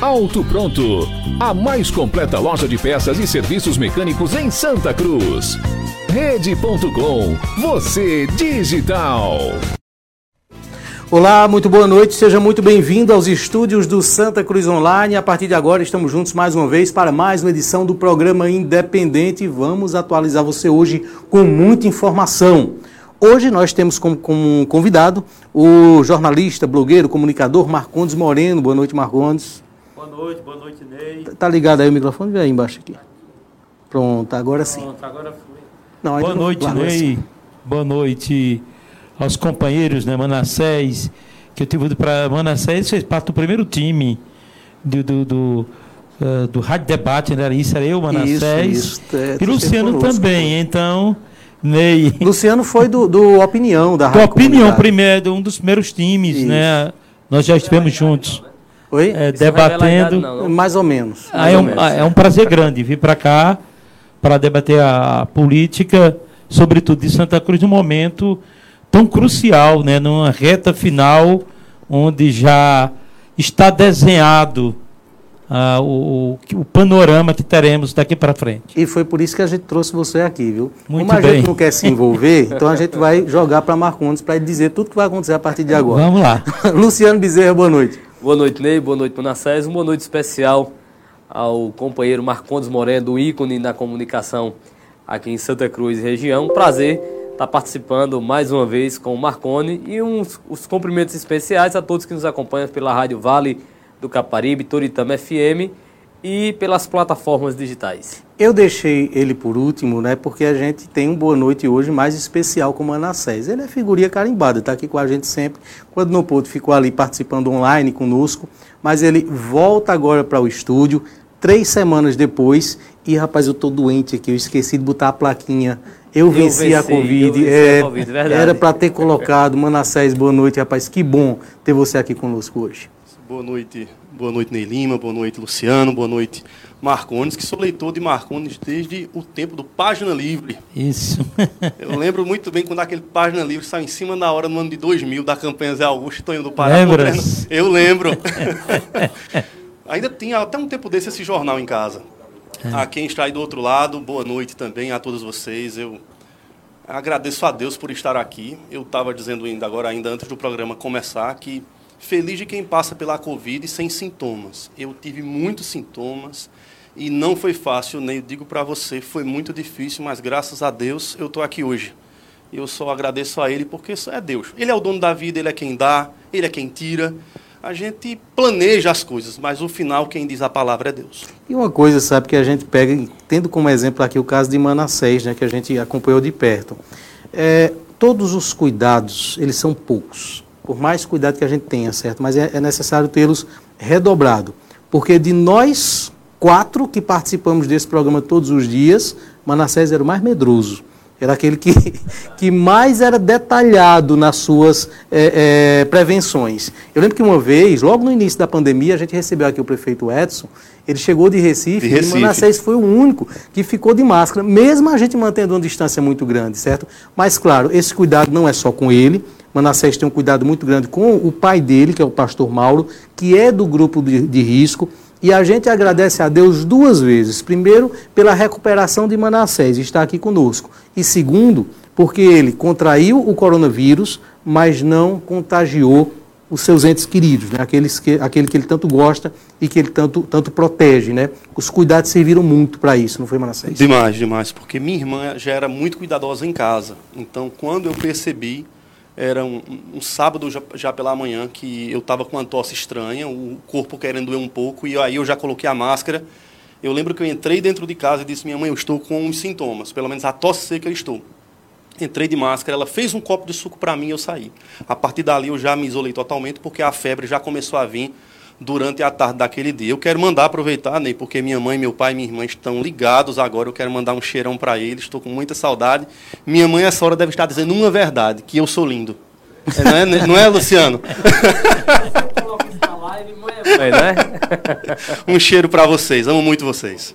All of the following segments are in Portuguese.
Auto Pronto, a mais completa loja de peças e serviços mecânicos em Santa Cruz. Rede.com, você digital. Olá, muito boa noite, seja muito bem-vindo aos estúdios do Santa Cruz Online. A partir de agora estamos juntos mais uma vez para mais uma edição do programa Independente. Vamos atualizar você hoje com muita informação. Hoje nós temos como, como convidado o jornalista, blogueiro, comunicador Marcondes Moreno. Boa noite, Marcondes. Boa noite, boa noite, Ney. Tá ligado aí o microfone? Vem aí embaixo aqui. Pronto, agora sim. Pronto, agora foi. Não, Boa não- noite, agora Ney. Boa noite aos companheiros, né, Manassés, que eu tive para Manassés fez parte do primeiro time do, do, do, eh, do Rádio Debate, né? Isso era eu, Manassés. Isso, isso, é, e Luciano conosco. também, então, Ney. Luciano foi do, do Opinião, da Rádio opinião, Comunidade. primeiro, um dos primeiros times, Isso. né? Nós já estivemos juntos, Oi? vai revelar a idade, debatendo. não, não. Mais ou menos. Ah, mais é, ou um, menos. ah, é um prazer grande vir para cá para debater a política, sobretudo de Santa Cruz, num momento tão crucial, né, numa reta final, onde já está desenhado ah, o, o, o panorama que teremos daqui para frente. E foi por isso que a gente trouxe você aqui, viu? Muito Como a bem. gente não quer se envolver, então a gente vai jogar para Marcondes para ele dizer tudo que vai acontecer a partir de agora. Vamos lá. Luciano Bezerra, boa noite. Boa noite, Ney. Boa noite, Manassés. Uma noite especial ao companheiro Marcondes Moreno, ícone na comunicação aqui em Santa Cruz região. Prazer estar participando mais uma vez com o Marcone e uns, os cumprimentos especiais a todos que nos acompanham pela Rádio Vale do Caparibe, Toritama FM e pelas plataformas digitais. Eu deixei ele por último, né? Porque a gente tem um boa noite hoje mais especial com o Manassés. Ele é figurinha carimbada, está aqui com a gente sempre. Quando não pôde, ficou ali participando online conosco. Mas ele volta agora para o estúdio, três semanas depois. E, rapaz, eu tô doente aqui, eu esqueci de botar a plaquinha. Eu, venci, a venci, eu Covid. venci a É, Covid, verdade. era para ter colocado. Manassés, boa noite, rapaz. Que bom ter você aqui conosco hoje. Boa noite, boa noite Ney Lima, boa noite Luciano, boa noite Marcones, que sou leitor de Marcones desde o tempo do Página Livre. Isso. Eu lembro muito bem quando aquele Página Livre saiu em cima da hora no ano de 2000 da campanha Zé Augusto Tonho do Pará. Lembras? Eu lembro. Ainda tinha até um tempo desse esse jornal em casa. A quem está aí do outro lado, boa noite também a todos vocês. Eu agradeço a Deus por estar aqui. Eu estava dizendo ainda agora, ainda antes do programa começar, que feliz de quem passa pela Covid sem sintomas. Eu tive muitos sintomas e não foi fácil, nem digo para você, foi muito difícil, mas graças a Deus eu estou aqui hoje. Eu só agradeço a Ele porque é Deus. Ele é o dono da vida, Ele é quem dá, Ele é quem tira. A gente planeja as coisas, mas o final quem diz a palavra é Deus. E uma coisa, sabe, que a gente pega, tendo como exemplo aqui o caso de Manassés, né, que a gente acompanhou de perto. É, todos os cuidados, eles são poucos. Por mais cuidado que a gente tenha, certo? Mas é, é necessário tê-los redobrado. Porque de nós quatro que participamos desse programa todos os dias, Manassés era o mais medroso. Era aquele que, que mais era detalhado nas suas é, é, prevenções. Eu lembro que uma vez, logo no início da pandemia, a gente recebeu aqui o prefeito Edson. Ele chegou de Recife, De Recife. e Manassés foi o único que ficou de máscara, mesmo a gente mantendo uma distância muito grande, certo? Mas, claro, esse cuidado não é só com ele. Manassés tem um cuidado muito grande com o pai dele, que é o pastor Mauro, que é do grupo de, de risco. E a gente agradece a Deus duas vezes. Primeiro, pela recuperação de Manassés, está aqui conosco. E segundo, porque ele contraiu o coronavírus, mas não contagiou os seus entes queridos, né? Aqueles que, aquele que ele tanto gosta e que ele tanto, tanto protege. Né? Os cuidados serviram muito para isso, não foi, Manassés? Demais, demais, porque minha irmã já era muito cuidadosa em casa. Então, quando eu percebi, era um, um sábado já, já, pela manhã, que eu estava com uma tosse estranha, o corpo querendo doer um pouco, e aí eu já coloquei a máscara. Eu lembro que eu entrei dentro de casa e disse: Minha mãe, eu estou com uns sintomas, pelo menos a tosse seca eu estou. Entrei de máscara, ela fez um copo de suco para mim e eu saí. A partir dali eu já me isolei totalmente, porque a febre já começou a vir durante a tarde daquele dia. Eu quero mandar aproveitar, Ney, porque minha mãe, meu pai e minha irmã estão ligados agora. Eu quero mandar um cheirão para eles, estou com muita saudade. Minha mãe, essa hora, deve estar dizendo uma verdade, que eu sou lindo. É, não, é, não é, Luciano? um cheiro para vocês, amo muito vocês.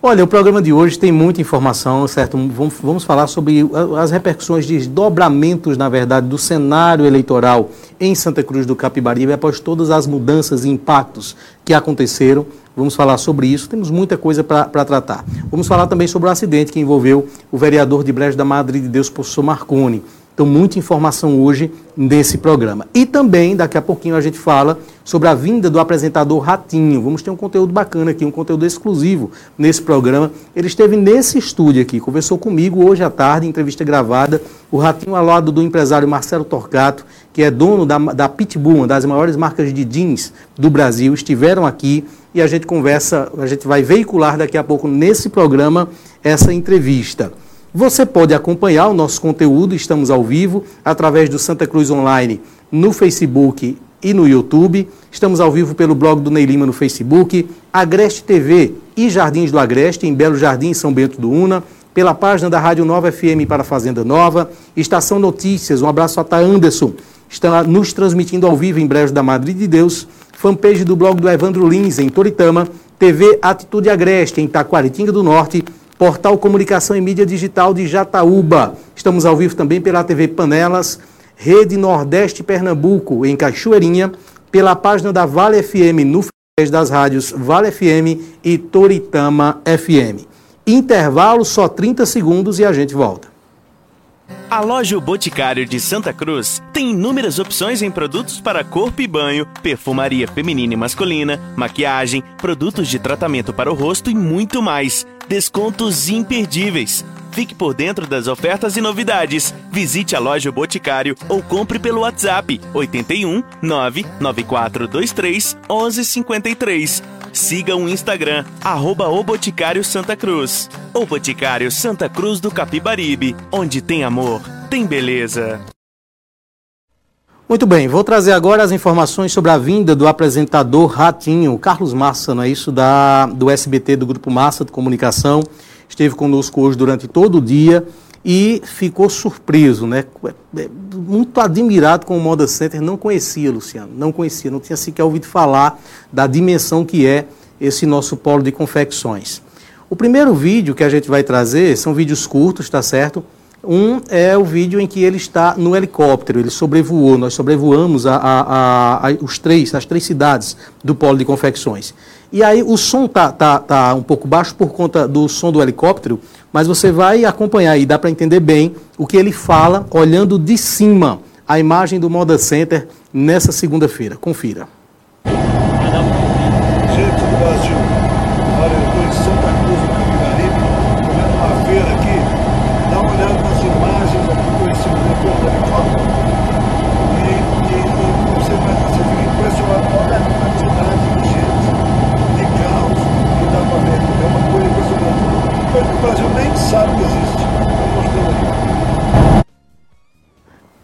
Olha, o programa de hoje tem muita informação, certo? Vamos, vamos falar sobre as repercussões de desdobramentos, na verdade, do cenário eleitoral em Santa Cruz do Capibaribe, após todas as mudanças e impactos que aconteceram. Vamos falar sobre isso, temos muita coisa para tratar. Vamos falar também sobre o acidente que envolveu o vereador de Brejo da Madre de Deus, professor Marconi. Então, muita informação hoje nesse programa. E também, daqui a pouquinho, a gente fala sobre a vinda do apresentador Ratinho. Vamos ter um conteúdo bacana aqui, um conteúdo exclusivo nesse programa. Ele esteve nesse estúdio aqui, conversou comigo hoje à tarde, entrevista gravada. O Ratinho ao lado do empresário Marcelo Torcato, que é dono da, da Pitbull, uma das maiores marcas de jeans do Brasil, estiveram aqui e a gente conversa, a gente vai veicular daqui a pouco nesse programa essa entrevista. Você pode acompanhar o nosso conteúdo, estamos ao vivo, através do Santa Cruz Online no Facebook e no YouTube. Estamos ao vivo pelo blog do Ney Lima no Facebook, Agreste TV e Jardins do Agreste, em Belo Jardim, São Bento do Una, pela página da Rádio Nova FM para Fazenda Nova, Estação Notícias, um abraço a Tá Anderson, está nos transmitindo ao vivo em Brejo da Madre de Deus, fanpage do blog do Evandro Lins, em Toritama, TV Atitude Agreste, em Taquaritinga do Norte, Portal Comunicação e Mídia Digital de Jataúba. Estamos ao vivo também pela TV Panelas, Rede Nordeste Pernambuco, em Cachoeirinha, pela página da Vale FM no das rádios Vale FM e Toritama FM. Intervalo só 30 segundos e a gente volta. A loja o Boticário de Santa Cruz tem inúmeras opções em produtos para corpo e banho, perfumaria feminina e masculina, maquiagem, produtos de tratamento para o rosto e muito mais. Descontos imperdíveis. Fique por dentro das ofertas e novidades. Visite a loja o Boticário ou compre pelo WhatsApp 81 99423 1153. Siga o Instagram, arroba o Boticário Santa Cruz. O Boticário Santa Cruz do Capibaribe, onde tem amor, tem beleza. Muito bem, vou trazer agora as informações sobre a vinda do apresentador Ratinho, Carlos Massa, não é isso, da, do SBT, do Grupo Massa de Comunicação. Esteve conosco hoje durante todo o dia e ficou surpreso, né? É, muito admirado com o Moda Center. Não conhecia, Luciano, não conhecia, não tinha sequer ouvido falar da dimensão que é esse nosso polo de confecções. O primeiro vídeo que a gente vai trazer são vídeos curtos, tá certo? Um é o vídeo em que ele está no helicóptero, ele sobrevoou, nós sobrevoamos a, a, a, os três, as três cidades do polo de confecções. E aí o som tá, tá, tá um pouco baixo por conta do som do helicóptero, mas você vai acompanhar e dá para entender bem o que ele fala olhando de cima a imagem do Moda Center nessa segunda-feira. Confira. Gente do Brasil, olha, eu estou em Santa Cruz do Capibaribe, comendo uma feira aqui, dá uma olhada nas imagens aqui com esse motor do helicóptero e, e, e você, vai, você fica impressionado com a quantidade de gente, de carros que dá para ver. É uma coisa impressionante. Coisa que o Brasil nem sabe que existe. Estou mostrando aqui.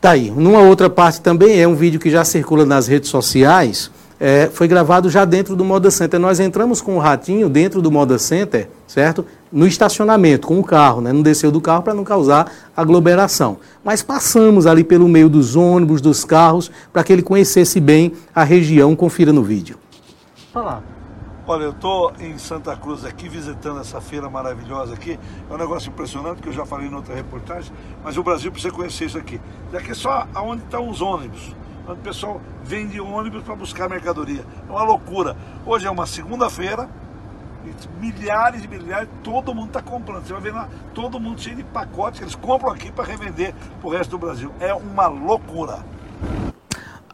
Tá aí. Numa outra parte também é um vídeo que já circula nas redes sociais. É, foi gravado já dentro do Moda Center. Nós entramos com o ratinho dentro do Moda Center, certo? No estacionamento, com o carro, né? Não desceu do carro para não causar aglomeração. Mas passamos ali pelo meio dos ônibus, dos carros, para que ele conhecesse bem a região. Confira no vídeo. Fala. Olha, eu estou em Santa Cruz aqui, visitando essa feira maravilhosa aqui. É um negócio impressionante, que eu já falei em outra reportagem, mas o Brasil precisa conhecer isso aqui. Daqui é só aonde estão os ônibus, onde o pessoal vende ônibus para buscar mercadoria. É uma loucura. Hoje é uma segunda-feira, milhares e milhares, todo mundo está comprando. Você vai ver lá, todo mundo cheio de pacotes que eles compram aqui para revender para o resto do Brasil. É uma loucura.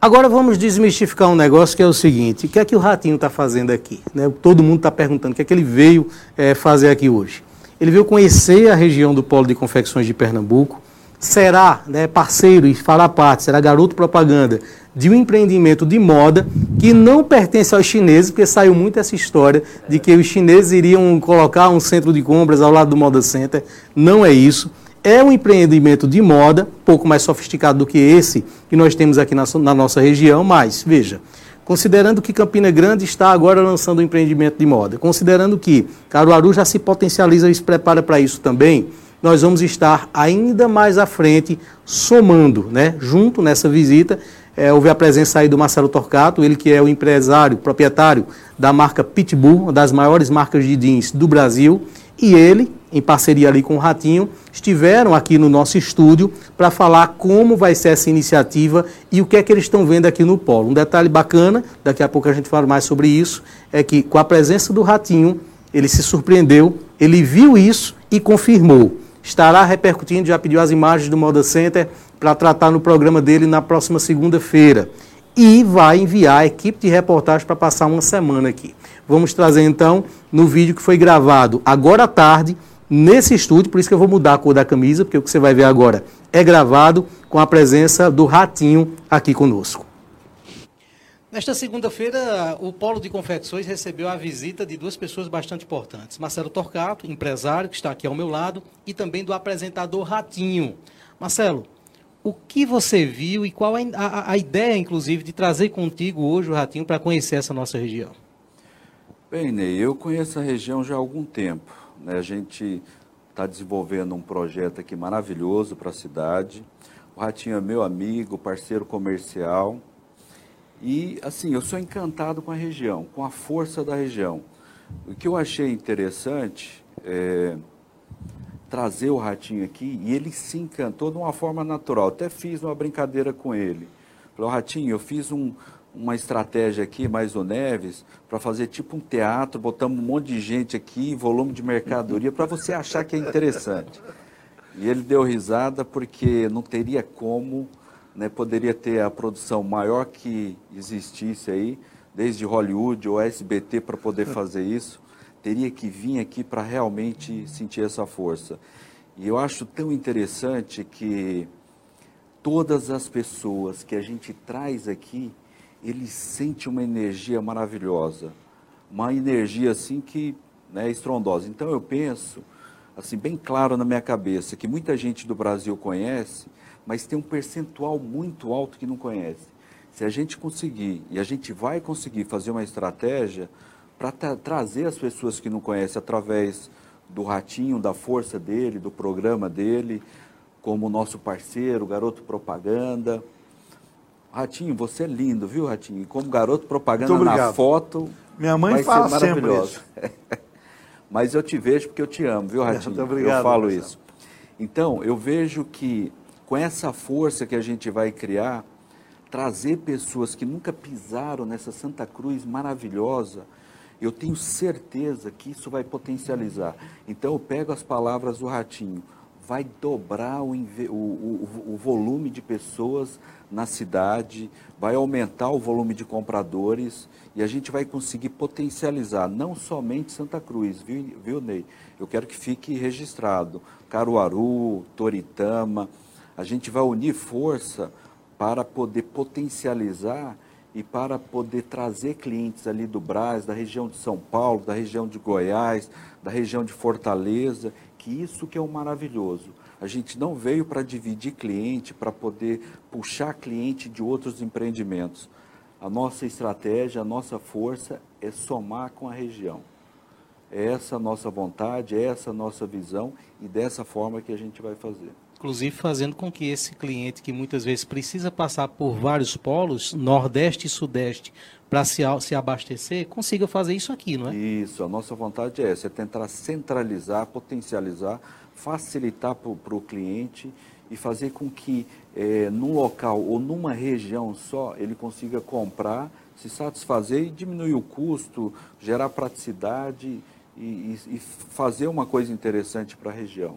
Agora vamos desmistificar um negócio que é o seguinte: o que é que o Ratinho está fazendo aqui? Né? Todo mundo está perguntando o que é que ele veio é, fazer aqui hoje. Ele veio conhecer a região do Polo de Confecções de Pernambuco, será né, parceiro e fará parte, será garoto propaganda de um empreendimento de moda que não pertence aos chineses, porque saiu muito essa história de que os chineses iriam colocar um centro de compras ao lado do Moda Center. Não é isso. É um empreendimento de moda, pouco mais sofisticado do que esse que nós temos aqui na, na nossa região, mas, veja, considerando que Campina Grande está agora lançando um empreendimento de moda, considerando que Caruaru já se potencializa e se prepara para isso também, nós vamos estar ainda mais à frente, somando, né, junto nessa visita. É, houve a presença aí do Marcelo Torcato, ele que é o empresário, proprietário da marca Pitbull, uma das maiores marcas de jeans do Brasil, e ele, em parceria ali com o Ratinho, estiveram aqui no nosso estúdio para falar como vai ser essa iniciativa e o que é que eles estão vendo aqui no Polo. Um detalhe bacana, daqui a pouco a gente fala mais sobre isso, é que com a presença do Ratinho, ele se surpreendeu, ele viu isso e confirmou estará repercutindo, já pediu as imagens do Moda Center para tratar no programa dele na próxima segunda-feira. E vai enviar a equipe de reportagem para passar uma semana aqui. Vamos trazer então no vídeo que foi gravado agora à tarde, nesse estúdio, por isso que eu vou mudar a cor da camisa, porque o que você vai ver agora é gravado com a presença do Ratinho aqui conosco. Nesta segunda-feira, o Polo de Confecções recebeu a visita de duas pessoas bastante importantes. Marcelo Torcato, empresário, que está aqui ao meu lado, e também do apresentador Ratinho. Marcelo, o que você viu e qual a, a, a ideia, inclusive, de trazer contigo hoje o Ratinho para conhecer essa nossa região? Bem, Ney, eu conheço a região já há algum tempo. Né? A gente está desenvolvendo um projeto aqui maravilhoso para a cidade. O Ratinho é meu amigo, parceiro comercial e, assim, eu sou encantado com a região, com a força da região. O que eu achei interessante é trazer o ratinho aqui e ele se encantou de uma forma natural. Até fiz uma brincadeira com ele. Falei, Ratinho, eu fiz um, uma estratégia aqui, mais o Neves, para fazer tipo um teatro, botamos um monte de gente aqui, volume de mercadoria, para você achar que é interessante. E ele deu risada porque não teria como né, poderia ter a produção maior que existisse aí, desde Hollywood ou SBT para poder fazer isso, teria que vir aqui para realmente sentir essa força. E eu acho tão interessante que todas as pessoas que a gente traz aqui, eles sentem uma energia maravilhosa, uma energia assim que né, é estrondosa. Então eu penso, assim bem claro na minha cabeça, que muita gente do Brasil conhece, mas tem um percentual muito alto que não conhece. Se a gente conseguir, e a gente vai conseguir fazer uma estratégia para tra trazer as pessoas que não conhecem através do ratinho, da força dele, do programa dele, como nosso parceiro, garoto propaganda. Ratinho, você é lindo, viu, Ratinho? Como garoto propaganda na foto. Minha mãe fala sempre isso. Mas eu te vejo porque eu te amo, viu, Ratinho? Muito obrigado, eu falo isso. Então, eu vejo que com essa força que a gente vai criar, trazer pessoas que nunca pisaram nessa Santa Cruz maravilhosa, eu tenho certeza que isso vai potencializar. Então eu pego as palavras do Ratinho, vai dobrar o, o, o, o volume de pessoas na cidade, vai aumentar o volume de compradores e a gente vai conseguir potencializar não somente Santa Cruz, viu, viu Ney? Eu quero que fique registrado. Caruaru, Toritama, a gente vai unir força para poder potencializar e para poder trazer clientes ali do Brás, da região de São Paulo, da região de Goiás, da região de Fortaleza, que isso que é o maravilhoso. A gente não veio para dividir cliente, para poder puxar cliente de outros empreendimentos. A nossa estratégia, a nossa força é somar com a região. É essa a nossa vontade, é essa a nossa visão e dessa forma que a gente vai fazer inclusive fazendo com que esse cliente que muitas vezes precisa passar por vários polos, Nordeste e Sudeste, para se, se abastecer, consiga fazer isso aqui, não é? Isso, a nossa vontade é essa, é tentar centralizar, potencializar, facilitar para o cliente e fazer com que é, num local ou numa região só ele consiga comprar, se satisfazer e diminuir o custo, gerar praticidade e, e, e fazer uma coisa interessante para a região.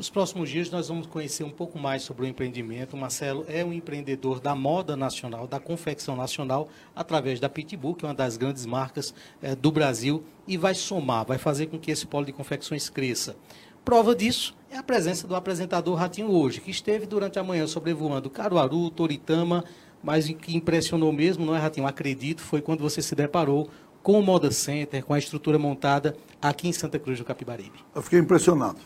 Nos próximos dias nós vamos conhecer um pouco mais sobre o empreendimento. O Marcelo é um empreendedor da moda nacional, da confecção nacional, através da Pitbull, que é uma das grandes marcas eh, do Brasil, e vai somar, vai fazer com que esse polo de confecções cresça. Prova disso é a presença do apresentador Ratinho hoje, que esteve durante a manhã sobrevoando Caruaru, Toritama, mas o que impressionou mesmo, não é, Ratinho? Acredito, foi quando você se deparou com o Moda Center, com a estrutura montada aqui em Santa Cruz do Capibaribe. Eu fiquei impressionado.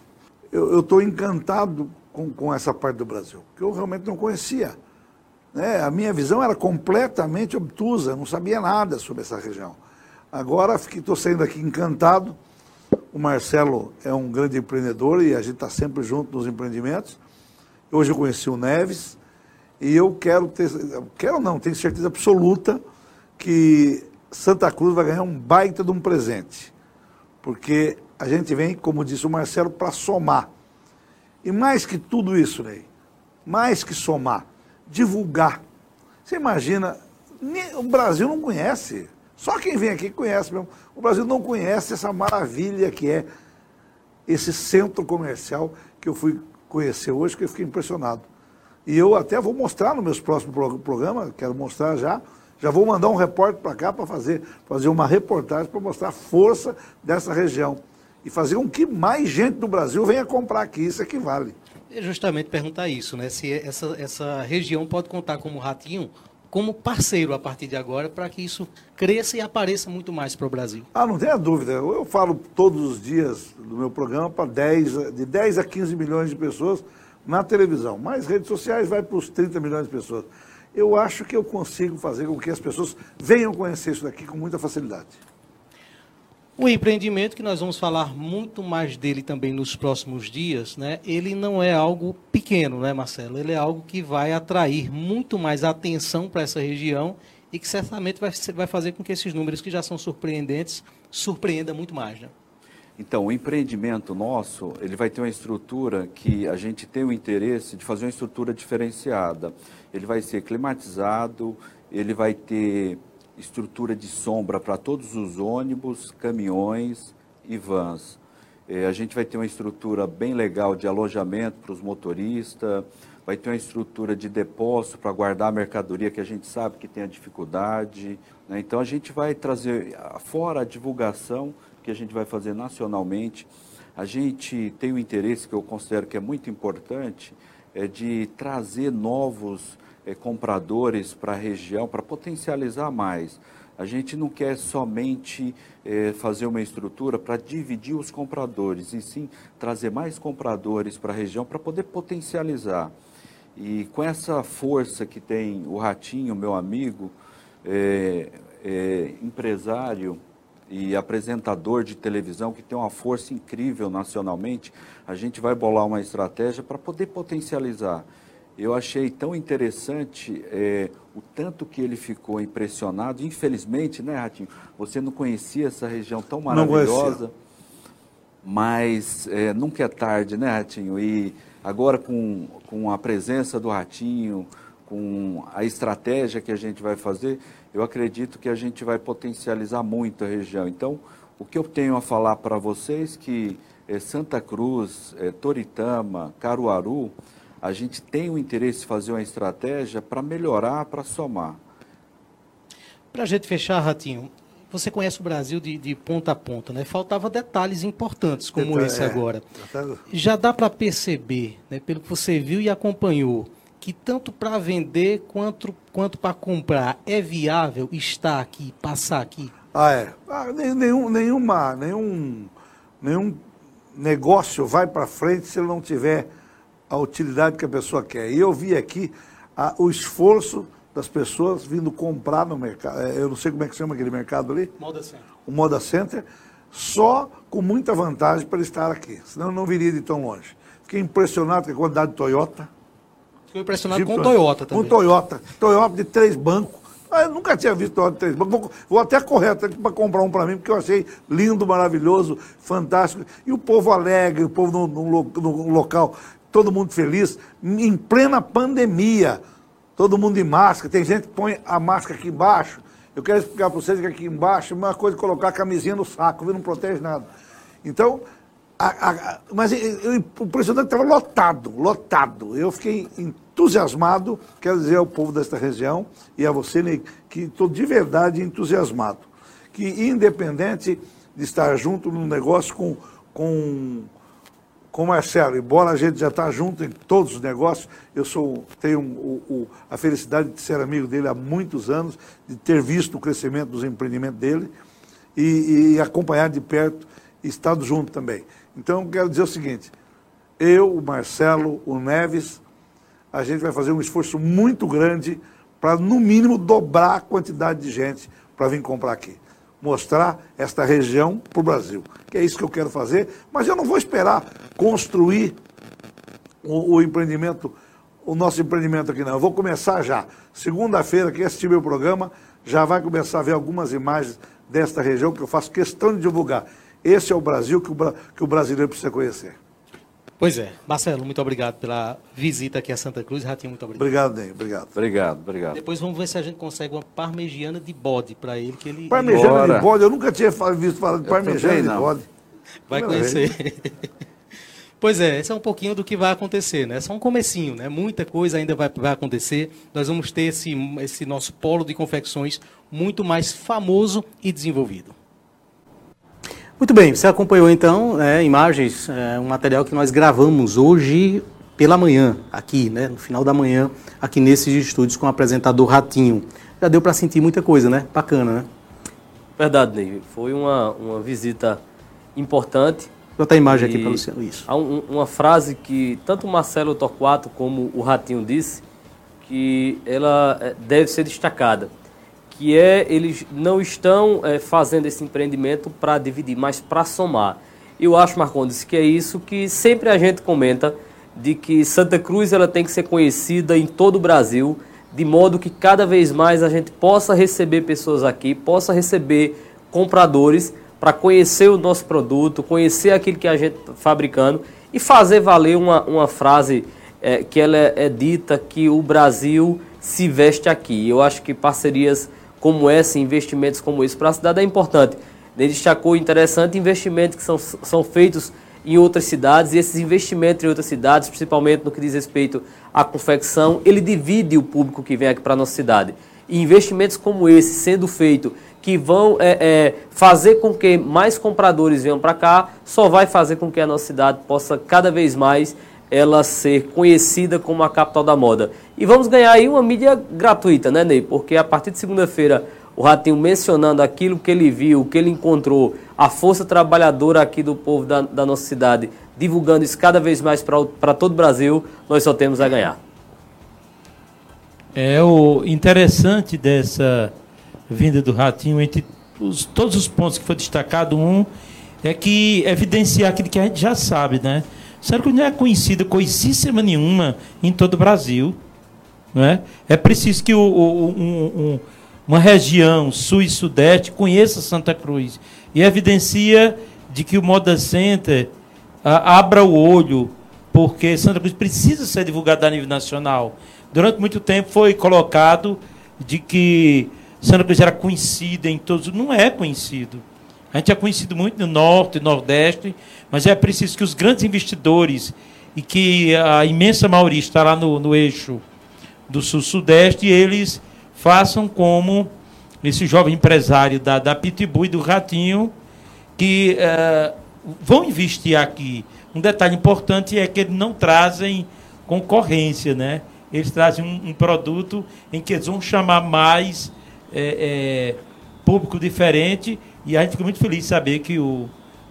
Eu estou encantado com, com essa parte do Brasil, que eu realmente não conhecia. Né? A minha visão era completamente obtusa, não sabia nada sobre essa região. Agora estou saindo aqui encantado. O Marcelo é um grande empreendedor e a gente está sempre junto nos empreendimentos. Hoje eu conheci o Neves e eu quero ter, quero não, tenho certeza absoluta que Santa Cruz vai ganhar um baita de um presente. Porque a gente vem, como disse o Marcelo, para somar. E mais que tudo isso, Ney, mais que somar, divulgar. Você imagina, o Brasil não conhece. Só quem vem aqui conhece mesmo. O Brasil não conhece essa maravilha que é esse centro comercial que eu fui conhecer hoje, que eu fiquei impressionado. E eu até vou mostrar no meus próximos programas, quero mostrar já, já vou mandar um repórter para cá para fazer, fazer uma reportagem para mostrar a força dessa região. E fazer com que mais gente do Brasil venha comprar aqui, isso é que vale. É justamente perguntar isso, né? Se essa, essa região pode contar como Ratinho como parceiro a partir de agora para que isso cresça e apareça muito mais para o Brasil. Ah, não tenha dúvida. Eu falo todos os dias do meu programa para 10, de 10 a 15 milhões de pessoas na televisão. Mais redes sociais vai para os 30 milhões de pessoas. Eu acho que eu consigo fazer com que as pessoas venham conhecer isso daqui com muita facilidade. O empreendimento, que nós vamos falar muito mais dele também nos próximos dias, né? ele não é algo pequeno, né, Marcelo? Ele é algo que vai atrair muito mais atenção para essa região e que certamente vai, vai fazer com que esses números que já são surpreendentes surpreenda muito mais. Né? Então, o empreendimento nosso, ele vai ter uma estrutura que a gente tem o interesse de fazer uma estrutura diferenciada. Ele vai ser climatizado, ele vai ter estrutura de sombra para todos os ônibus, caminhões e vans. É, a gente vai ter uma estrutura bem legal de alojamento para os motoristas, vai ter uma estrutura de depósito para guardar a mercadoria que a gente sabe que tem a dificuldade. Né? Então a gente vai trazer, fora a divulgação que a gente vai fazer nacionalmente, a gente tem o interesse que eu considero que é muito importante, é de trazer novos é, compradores para a região, para potencializar mais. A gente não quer somente é, fazer uma estrutura para dividir os compradores, e sim trazer mais compradores para a região para poder potencializar. E com essa força que tem o Ratinho, meu amigo, é, é, empresário e apresentador de televisão, que tem uma força incrível nacionalmente, a gente vai bolar uma estratégia para poder potencializar eu achei tão interessante é, o tanto que ele ficou impressionado. Infelizmente, né, Ratinho, você não conhecia essa região tão maravilhosa. Mas é, nunca é tarde, né, Ratinho? E agora com, com a presença do Ratinho, com a estratégia que a gente vai fazer, eu acredito que a gente vai potencializar muito a região. Então, o que eu tenho a falar para vocês que é, Santa Cruz, é, Toritama, Caruaru, a gente tem o interesse de fazer uma estratégia para melhorar, para somar. Para a gente fechar, Ratinho, você conhece o Brasil de, de, ponta a ponta, né? Faltava detalhes importantes como esse é, agora. Já dá para perceber, né, pelo que você viu e acompanhou, que tanto para vender quanto, quanto para comprar é viável estar aqui, passar aqui? Ah, é. Ah, nenhum, nenhuma, nenhum, nenhum negócio vai para frente se ele não tiver a utilidade que a pessoa quer. E eu vi aqui a, o esforço das pessoas vindo comprar no mercado. É, eu não sei como é que chama aquele mercado ali. Moda Center. O Moda Center, só com muita vantagem para estar aqui. Senão eu não viria de tão longe. Fiquei impressionado com a quantidade de Toyota. Fiquei impressionado Jeep, com Toyota também. Com Toyota. Toyota de três bancos. Ah, eu nunca tinha visto Toyota de três bancos. Vou, vou até correr para comprar um para mim, porque eu achei lindo, maravilhoso, fantástico. E o povo alegre, o povo no, no local todo mundo feliz, em plena pandemia, todo mundo de máscara, tem gente que põe a máscara aqui embaixo. Eu quero explicar para vocês que aqui embaixo é uma coisa colocar a camisinha no saco, não protege nada. Então, a, a, mas eu, o impressionante estava lotado, lotado. Eu fiquei entusiasmado, quero dizer ao povo desta região e a você, que estou de verdade entusiasmado. Que independente de estar junto num negócio com, com, com o Marcelo, embora a gente já está junto em todos os negócios, eu sou, tenho o, a felicidade de ser amigo dele há muitos anos, de ter visto o crescimento dos empreendimentos dele e, e acompanhar de perto e estado junto também. Então, quero dizer o seguinte: eu, o Marcelo, o Neves, a gente vai fazer um esforço muito grande para, no mínimo, dobrar a quantidade de gente para vir comprar aqui. Mostrar esta região para o Brasil. Que é isso que eu quero fazer, mas eu não vou esperar construir o, o empreendimento, o nosso empreendimento aqui, não. Eu vou começar já. Segunda-feira, quem assistir meu programa já vai começar a ver algumas imagens desta região que eu faço questão de divulgar. Esse é o Brasil que o, que o brasileiro precisa conhecer. Pois é. Marcelo, muito obrigado pela visita aqui a Santa Cruz. Ratinho, muito obrigado. Obrigado, Ney. Obrigado. Obrigado, obrigado. Depois vamos ver se a gente consegue uma parmegiana de bode para ele. Que ele parmegiana Bora. de bode? Eu nunca tinha visto falar de parmegiana de bode. Vai conhecer. Pois é, esse é um pouquinho do que vai acontecer, né? É só um comecinho, né? Muita coisa ainda vai, vai acontecer. Nós vamos ter esse, esse nosso polo de confecções muito mais famoso e desenvolvido. Muito bem, você acompanhou então é, imagens, é, um material que nós gravamos hoje pela manhã, aqui, né, no final da manhã, aqui nesses estúdios com o apresentador Ratinho. Já deu para sentir muita coisa, né? Bacana, né? Verdade, Ney. Foi uma, uma visita importante. Vou botar a imagem aqui para Luciano. Isso. Há um, uma frase que tanto o Marcelo Torquato como o Ratinho disse, que ela é, deve ser destacada que é eles não estão é, fazendo esse empreendimento para dividir, mas para somar. Eu acho, Marcondes, que é isso que sempre a gente comenta, de que Santa Cruz ela tem que ser conhecida em todo o Brasil, de modo que cada vez mais a gente possa receber pessoas aqui, possa receber compradores para conhecer o nosso produto, conhecer aquilo que a gente está fabricando e fazer valer uma, uma frase é, que ela é, é dita que o Brasil se veste aqui. Eu acho que parcerias como essa, investimentos como esse para a cidade é importante. Ele destacou interessante investimentos que são, são feitos em outras cidades e esses investimentos em outras cidades, principalmente no que diz respeito à confecção, ele divide o público que vem aqui para a nossa cidade. E investimentos como esse sendo feito que vão é, é, fazer com que mais compradores venham para cá, só vai fazer com que a nossa cidade possa cada vez mais ela ser conhecida como a capital da moda. E vamos ganhar aí uma mídia gratuita, né, Ney? Porque a partir de segunda-feira, o Ratinho mencionando aquilo que ele viu, o que ele encontrou, a força trabalhadora aqui do povo da, da nossa cidade, divulgando isso cada vez mais para todo o Brasil, nós só temos a ganhar. É o interessante dessa vinda do Ratinho, entre os, todos os pontos que foi destacado, um é que evidenciar aquilo que a gente já sabe, né? Cruz não é conhecida coisíssima nenhuma em todo o Brasil. Não é? é preciso que o, o, um, um, uma região sul e sudeste conheça Santa Cruz e evidencia de que o Moda Center a, abra o olho, porque Santa Cruz precisa ser divulgada a nível nacional. Durante muito tempo foi colocado de que Santa Cruz era conhecida em todos. Não é conhecido. A gente é conhecido muito no Norte, Nordeste, mas é preciso que os grandes investidores e que a imensa maioria está lá no, no eixo do Sul-Sudeste, eles façam como esse jovem empresário da, da Pitbull e do Ratinho, que uh, vão investir aqui. Um detalhe importante é que eles não trazem concorrência, né? Eles trazem um, um produto em que eles vão chamar mais é, é, público diferente e a gente fica muito feliz de saber que o,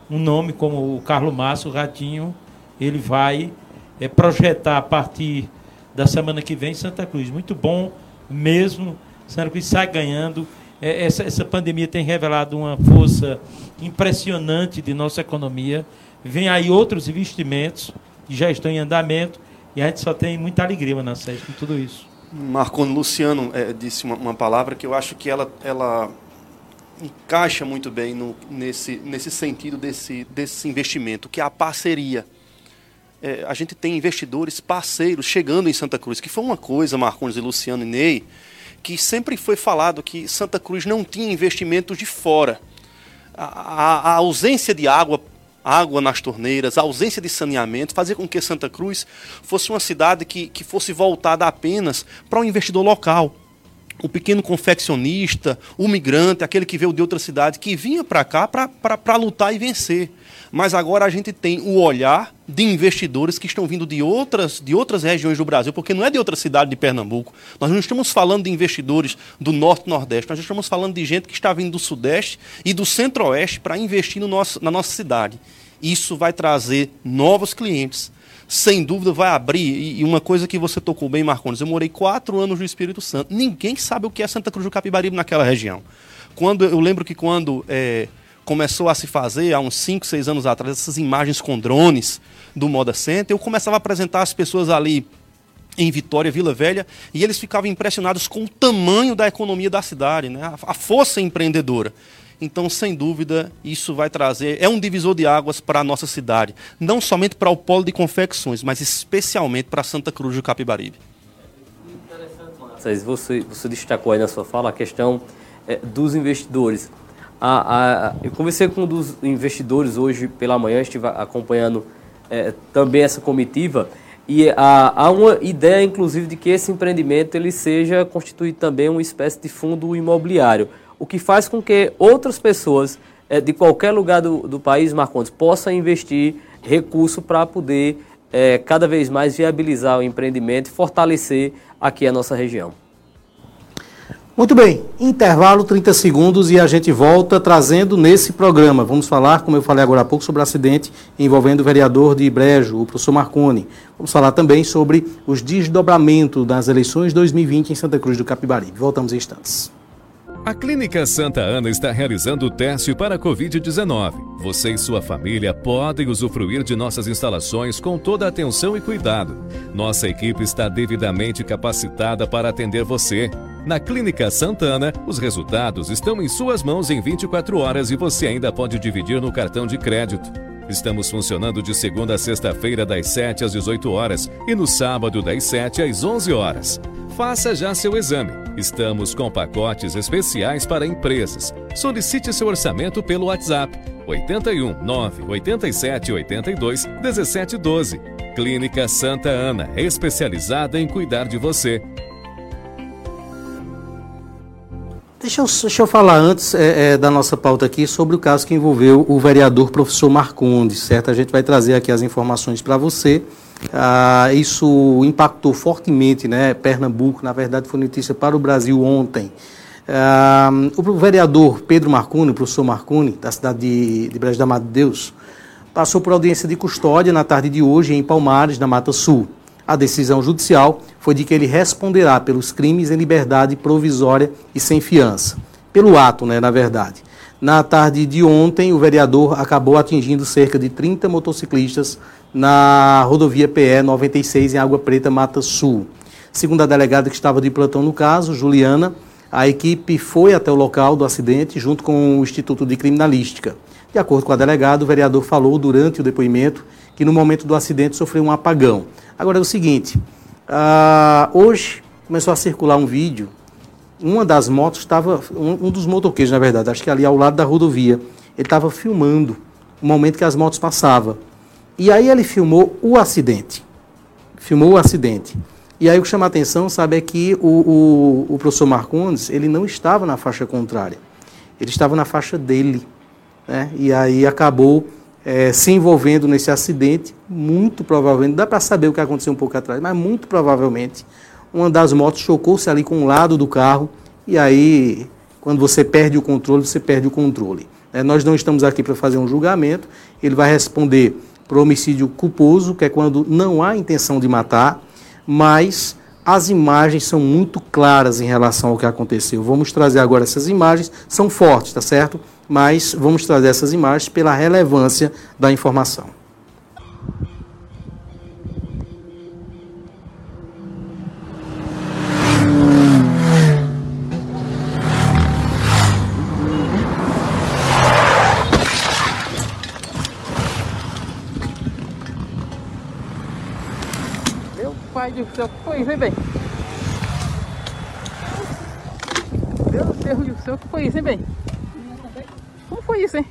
um nome como o Carlos Márcio, Ratinho, ele vai é, projetar a partir da semana que vem Santa Cruz. Muito bom mesmo. Santa Cruz sai ganhando. É, essa, essa pandemia tem revelado uma força impressionante de nossa economia. Vem aí outros investimentos que já estão em andamento e a gente só tem muita alegria na SESC com tudo isso. Marconi Luciano é, disse uma, uma, palavra que eu acho que ela, ela encaixa muito bem no, nesse, nesse sentido desse, desse investimento, que é a parceria. É, a gente tem investidores parceiros chegando em Santa Cruz, que foi uma coisa, Marcondes e Luciano e Ney, que sempre foi falado que Santa Cruz não tinha investimentos de fora. A, a, a ausência de água água nas torneiras, ausência de saneamento, fazia com que Santa Cruz fosse uma cidade que, que fosse voltada apenas para o um investidor local. O pequeno confeccionista, o migrante, aquele que veio de outra cidade, que vinha para cá para lutar e vencer mas agora a gente tem o olhar de investidores que estão vindo de outras, de outras regiões do Brasil, porque não é de outra cidade de Pernambuco. Nós não estamos falando de investidores do Norte e Nordeste, nós estamos falando de gente que está vindo do Sudeste e do Centro-Oeste para investir no nosso, na nossa cidade. Isso vai trazer novos clientes, sem dúvida vai abrir. E uma coisa que você tocou bem, Marcones, eu morei quatro anos no Espírito Santo. Ninguém sabe o que é Santa Cruz do Capibaribe naquela região. Quando Eu lembro que quando é, começou a se fazer há uns 5, 6 anos atrás, essas imagens com drones do Moda Center, eu começava a apresentar as pessoas ali em Vitória, Vila Velha, e eles ficavam impressionados com o tamanho da economia da cidade, né? a força empreendedora. Então, sem dúvida, isso vai trazer, é um divisor de águas para a nossa cidade, não somente para o polo de confecções, mas especialmente para Santa Cruz do Capibaribe. Interessante, você, você destacou aí na sua fala a questão é, dos investidores. A, a, eu conversei com um dos investidores hoje pela manhã, estive acompanhando é, também essa comitiva, e há, há, uma ideia, inclusive, de que esse empreendimento ele seja constituído também uma espécie de fundo imobiliário, o que faz com que outras pessoas é, de qualquer lugar do, do país, Marcondes, possam investir recurso para poder é, cada vez mais viabilizar o empreendimento e fortalecer aqui a nossa região. Muito bem, intervalo 30 segundos e a gente volta trazendo nesse programa. Vamos falar, como eu falei agora há pouco, sobre o acidente envolvendo o vereador de Brejo, o professor Marconi. Vamos falar também sobre os desdobramentos das eleições 2020 em Santa Cruz do Capibaribe. Voltamos em instantes. A Clínica Santa Ana está realizando o teste para a Covid-19. Você e sua família podem usufruir de nossas instalações com toda atenção e cuidado. Nossa equipe está devidamente capacitada para atender você. Na Clínica Santana, os resultados estão em suas mãos em 24 horas e você ainda pode dividir no cartão de crédito. Estamos funcionando de segunda a sexta-feira, das 7 às 18 horas e no sábado, das 7 às 11 horas. Faça já seu exame. Estamos com pacotes especiais para empresas. Solicite seu orçamento pelo WhatsApp 81 9 87 82 17 12. Clínica Santa Ana, especializada em cuidar de você. Deixa eu, deixa eu falar antes é, é, da nossa pauta aqui sobre o caso que envolveu o vereador professor Marcondes, certo? A gente vai trazer aqui as informações para você. Ah, isso impactou fortemente, né? Pernambuco, na verdade, foi notícia para o Brasil ontem. Ah, o vereador Pedro Marconi, o professor Marconi, da cidade de, de Brejo da Mata de Deus, passou por audiência de custódia na tarde de hoje em Palmares, na Mata Sul. A decisão judicial foi de que ele responderá pelos crimes em liberdade provisória e sem fiança. Pelo ato, né, na verdade. Na tarde de ontem, o vereador acabou atingindo cerca de 30 motociclistas na rodovia PE 96 em Água Preta, Mata Sul. Segundo a delegada que estava de plantão no caso, Juliana, a equipe foi até o local do acidente junto com o Instituto de Criminalística. De acordo com a delegada, o vereador falou durante o depoimento que no momento do acidente sofreu um apagão. Agora é o seguinte, uh, hoje começou a circular um vídeo, uma das motos estava, um, um, dos motoqueiros na verdade, acho que ali ao lado da rodovia, ele estava filmando o momento que as motos passavam. E aí ele filmou o acidente, filmou o acidente. E aí o que chama a atenção, sabe, é que o, o, o professor Marcondes, ele não estava na faixa contrária, ele estava na faixa dele. Né? E aí acabou é, se envolvendo nesse acidente, muito provavelmente, dá para saber o que aconteceu um pouco atrás, mas muito provavelmente uma das motos chocou-se ali com o lado do carro e aí, quando você perde o controle, você perde o controle. É, nós não estamos aqui para fazer um julgamento, ele vai responder por homicídio culposo, que é quando não há intenção de matar, mas as imagens são muito claras em relação ao que aconteceu. Vamos trazer agora essas imagens, são fortes, tá certo? Mas vamos trazer essas imagens pela relevância da informação. Meu pai do céu, foi isso, hein, bem? Meu Deus do céu, que foi isso, hein, bem? Foi isso, hein?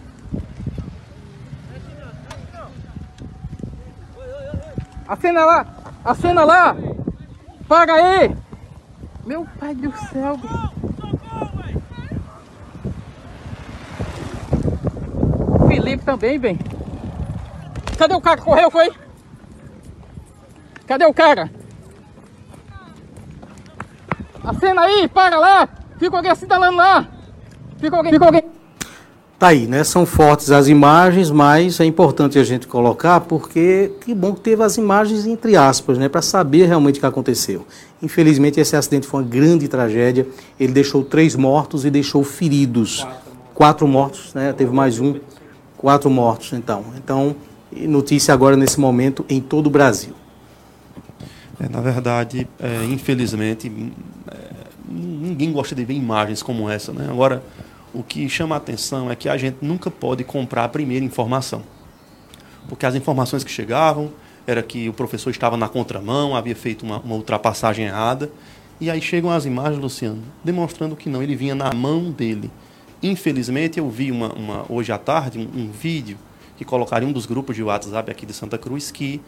Acena lá! Acena lá! Paga aí! Meu pai do céu! Felipe também, bem. Cadê o cara que correu, foi? Cadê o cara? Acena aí, para lá! Fica alguém assinalando lá! Fica alguém, fica alguém. Tá aí, né? São fortes as imagens, mas é importante a gente colocar porque que bom que teve as imagens entre aspas, né? Para saber realmente o que aconteceu. Infelizmente esse acidente foi uma grande tragédia. Ele deixou três mortos e deixou feridos. Quatro, Quatro mortos, né? Teve mais um. Quatro mortos, então. Então, notícia agora nesse momento em todo o Brasil. É, na verdade, é, infelizmente, é, ninguém gosta de ver imagens como essa, né? Agora o que chama a atenção é que a gente nunca pode comprar a primeira informação. Porque as informações que chegavam era que o professor estava na contramão, havia feito uma, uma ultrapassagem errada. E aí chegam as imagens, Luciano, demonstrando que não, ele vinha na mão dele. Infelizmente, eu vi uma, uma hoje à tarde um, um, vídeo que colocaram em um dos grupos de WhatsApp aqui de Santa Cruz que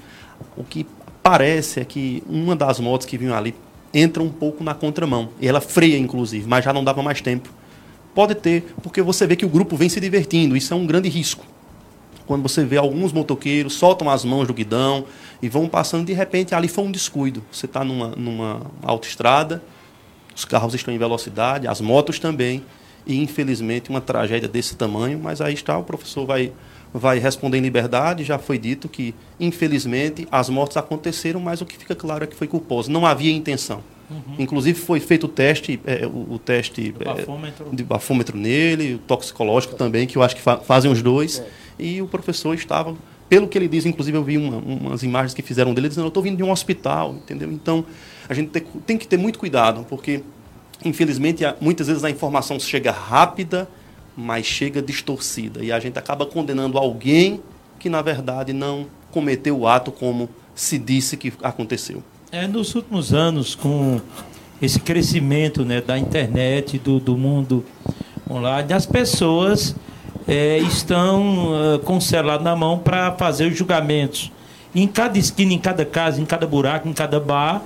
o que parece é que uma das motos que vinham ali entra um pouco na contramão. E ela freia, inclusive, mas já não dava mais tempo Pode ter, porque você vê que o grupo vem se divertindo. Isso é um grande risco. Quando você vê alguns motoqueiros soltam as mãos do guidão e vão passando, de repente ali foi um descuido. Você está numa, numa autoestrada, os carros estão em velocidade, as motos também, e infelizmente uma tragédia desse tamanho, mas aí está, o professor vai, vai responder em liberdade. Já foi dito que, infelizmente, as mortes aconteceram, mas o que fica claro é que foi culposo. Não havia intenção. Uhum. Inclusive foi feito o teste, é, o, o, teste é, bafômetro. de bafômetro nele, o toxicológico também, que eu acho que fa fazem os dois. É. E o professor estava, pelo que ele diz, inclusive eu vi uma, umas imagens que fizeram dele dizendo, eu estou vindo de um hospital, entendeu? Então a gente tem, tem que ter muito cuidado, porque infelizmente muitas vezes a informação chega rápida, mas chega distorcida. E a gente acaba condenando alguém que na verdade não cometeu o ato como se disse que aconteceu. É, nos últimos anos, com esse crescimento né, da internet, do, do mundo online, as pessoas é, estão uh, com o celular na mão para fazer os julgamentos. Em cada esquina, em cada casa, em cada buraco, em cada bar,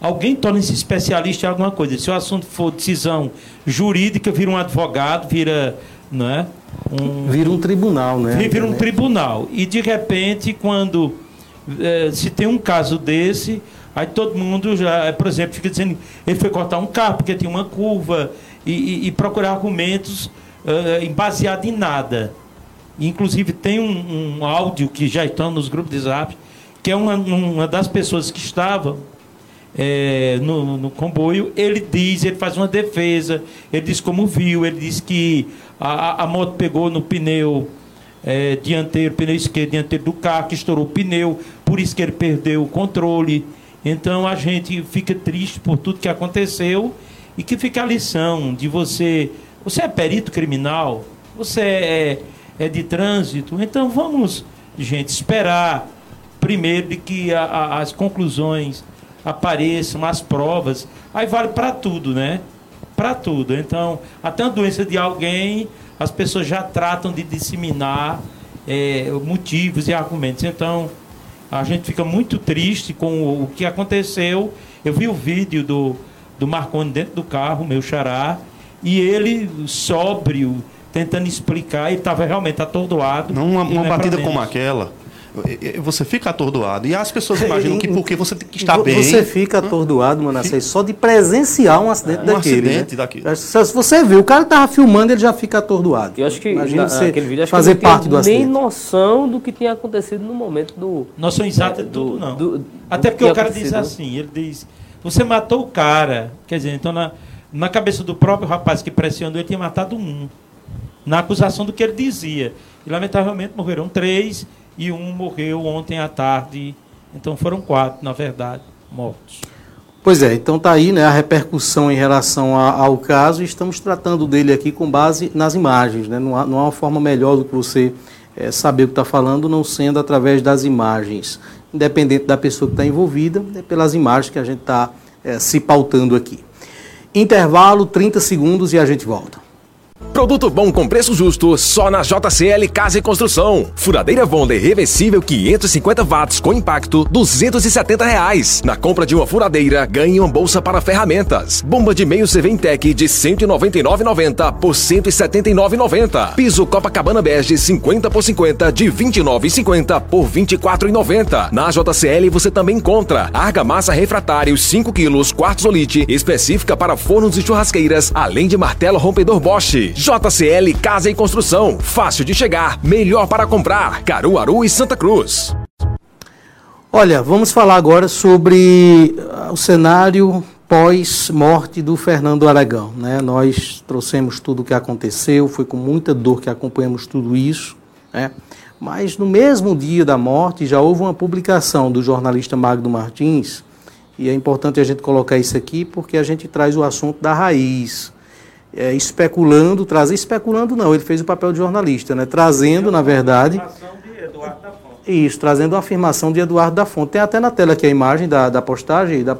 alguém torna-se especialista em alguma coisa. Se o assunto for decisão jurídica, vira um advogado, vira. Não é? um, vira um tribunal, né? Vira um tribunal. E de repente, quando é, se tem um caso desse, Aí todo mundo já, por exemplo, fica dizendo ele foi cortar um carro porque tinha uma curva e, e, e procurar argumentos uh, baseado em nada. Inclusive tem um, um, áudio que já estão nos grupos de zap, que é uma, uma das pessoas que estavam é, no, no, comboio, ele diz, ele faz uma defesa, ele diz como viu, ele diz que a, a moto pegou no pneu é, dianteiro, pneu esquerdo dianteiro do carro, que estourou o pneu, por isso que ele perdeu o controle. Então a gente fica triste por tudo que aconteceu e que fica a lição de você. Você é perito criminal, você é, é de trânsito, então vamos, gente, esperar primeiro de que a, a, as conclusões apareçam, as provas. Aí vale para tudo, né? Para tudo. Então, até a doença de alguém, as pessoas já tratam de disseminar é, motivos e argumentos. Então, a gente fica muito triste com o que aconteceu. Eu vi o vídeo do, do Marconi dentro do carro, meu xará, e ele sóbrio, tentando explicar, ele estava realmente atordoado. Não, uma, uma batida como aquela você fica atordoado. E as pessoas imaginam que porque você está bem. Você fica atordoado, Manassés, só de presenciar um acidente é, um daquele. Acidente né? daquele. Se você vê, o cara estava filmando, ele já fica atordoado. Eu acho que Imagina você aquele vídeo, acho fazer que parte do acidente. nem noção do que tinha acontecido no momento do. Noção exata de tudo, não. Do, do, Até porque o cara diz assim: ele diz, você matou o cara. Quer dizer, então na, na cabeça do próprio rapaz que pressionou, ele tinha matado um. Na acusação do que ele dizia. E lamentavelmente morreram três e um morreu ontem à tarde. Então foram quatro, na verdade, mortos. Pois é, então está aí né, a repercussão em relação a, ao caso e estamos tratando dele aqui com base nas imagens. Né? Não, há, não há uma forma melhor do que você é, saber o que está falando, não sendo através das imagens. Independente da pessoa que está envolvida, é pelas imagens que a gente está é, se pautando aqui. Intervalo, 30 segundos e a gente volta. Produto bom com preço justo só na JCL Casa e Construção. Furadeira Vonley reversível 550 watts com impacto 270 reais. Na compra de uma furadeira ganhe uma bolsa para ferramentas. Bomba de meio Seventec de 199,90 por 179,90. Piso Copacabana Bege 50 por 50 de 29,50 por 24,90. Na JCL você também encontra argamassa refratário 5 quilos quartzolite específica para fornos e churrasqueiras, além de martelo rompedor Bosch. JCL Casa e Construção. Fácil de chegar, melhor para comprar. Caruaru e Santa Cruz. Olha, vamos falar agora sobre ah, o cenário pós-morte do Fernando Aragão. Né? Nós trouxemos tudo o que aconteceu, foi com muita dor que acompanhamos tudo isso. Né? Mas no mesmo dia da morte já houve uma publicação do jornalista Magno Martins, e é importante a gente colocar isso aqui porque a gente traz o assunto da raiz é, especulando, trazer especulando não, ele fez o papel de jornalista, né? Trazendo, na verdade. Isso, trazendo uma afirmação de Eduardo da Fonte. Tem até na tela aqui a imagem da, da postagem. Da...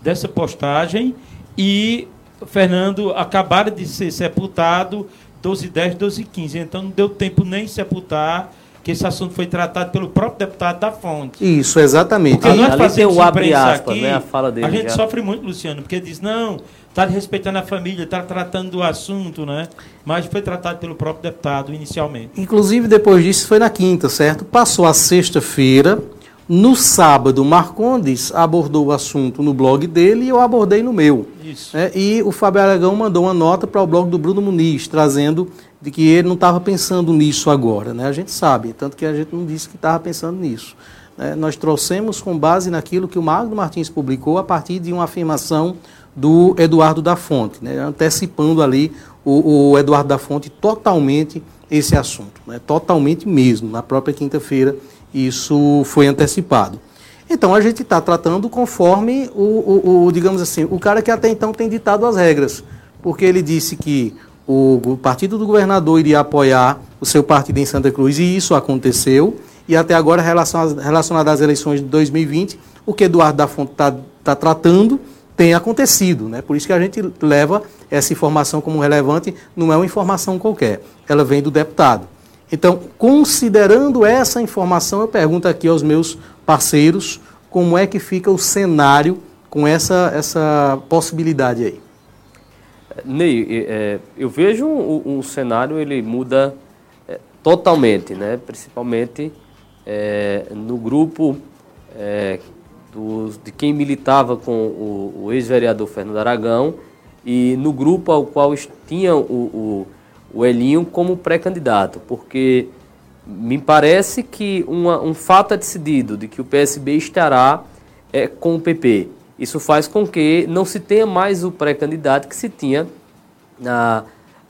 Dessa postagem e Fernando acabaram de ser sepultado 12 10, 12 15. Então não deu tempo nem sepultar que esse assunto foi tratado pelo próprio deputado da Fonte. Isso, exatamente. Porque nós Ali fazemos tem o abre imprensa aspas, aqui, né, a fala dele a gente já. sofre muito, Luciano, porque diz, não, está respeitando a família, está tratando do assunto, né? Mas foi tratado pelo próprio deputado inicialmente. Inclusive, depois disso, foi na quinta, certo? Passou a sexta-feira. No sábado, Marcondes abordou o assunto no blog dele e eu abordei no meu. Isso. É, e o Fábio Aragão mandou uma nota para o blog do Bruno Muniz, trazendo de que ele não estava pensando nisso agora. Né? A gente sabe, tanto que a gente não disse que estava pensando nisso. né? Nós trouxemos com base naquilo que o Magno Martins publicou a partir de uma afirmação do Eduardo da Fonte, né? antecipando ali o, o Eduardo da Fonte totalmente esse assunto, né? totalmente mesmo. Na própria quinta-feira isso foi antecipado. Então a gente está tratando conforme o, o, o, digamos assim, o cara que até então tem ditado as regras, porque ele disse que o, partido do governador iria apoiar o seu partido em Santa Cruz e isso aconteceu. E até agora, relacion- relacionado às eleições de 2020, o que Eduardo da Fonte está tá tratando tem acontecido. Né? Por isso que a gente leva essa informação como relevante, não é uma informação qualquer, ela vem do deputado. Então, considerando essa informação, eu pergunto aqui aos meus parceiros como é que fica o cenário com essa, essa possibilidade aí. Ney, é, é, eu vejo um, um cenário, ele muda é, totalmente, né? principalmente é, no grupo é, dos, de quem militava com o, o ex-vereador Fernando Aragão e no grupo ao qual tinha o, o, o Elinho como pré-candidato, porque me parece que uma- um fato é decidido de que o PSB estará é, com o PP. Isso faz com que não se tenha mais o pré-candidato que se tinha na,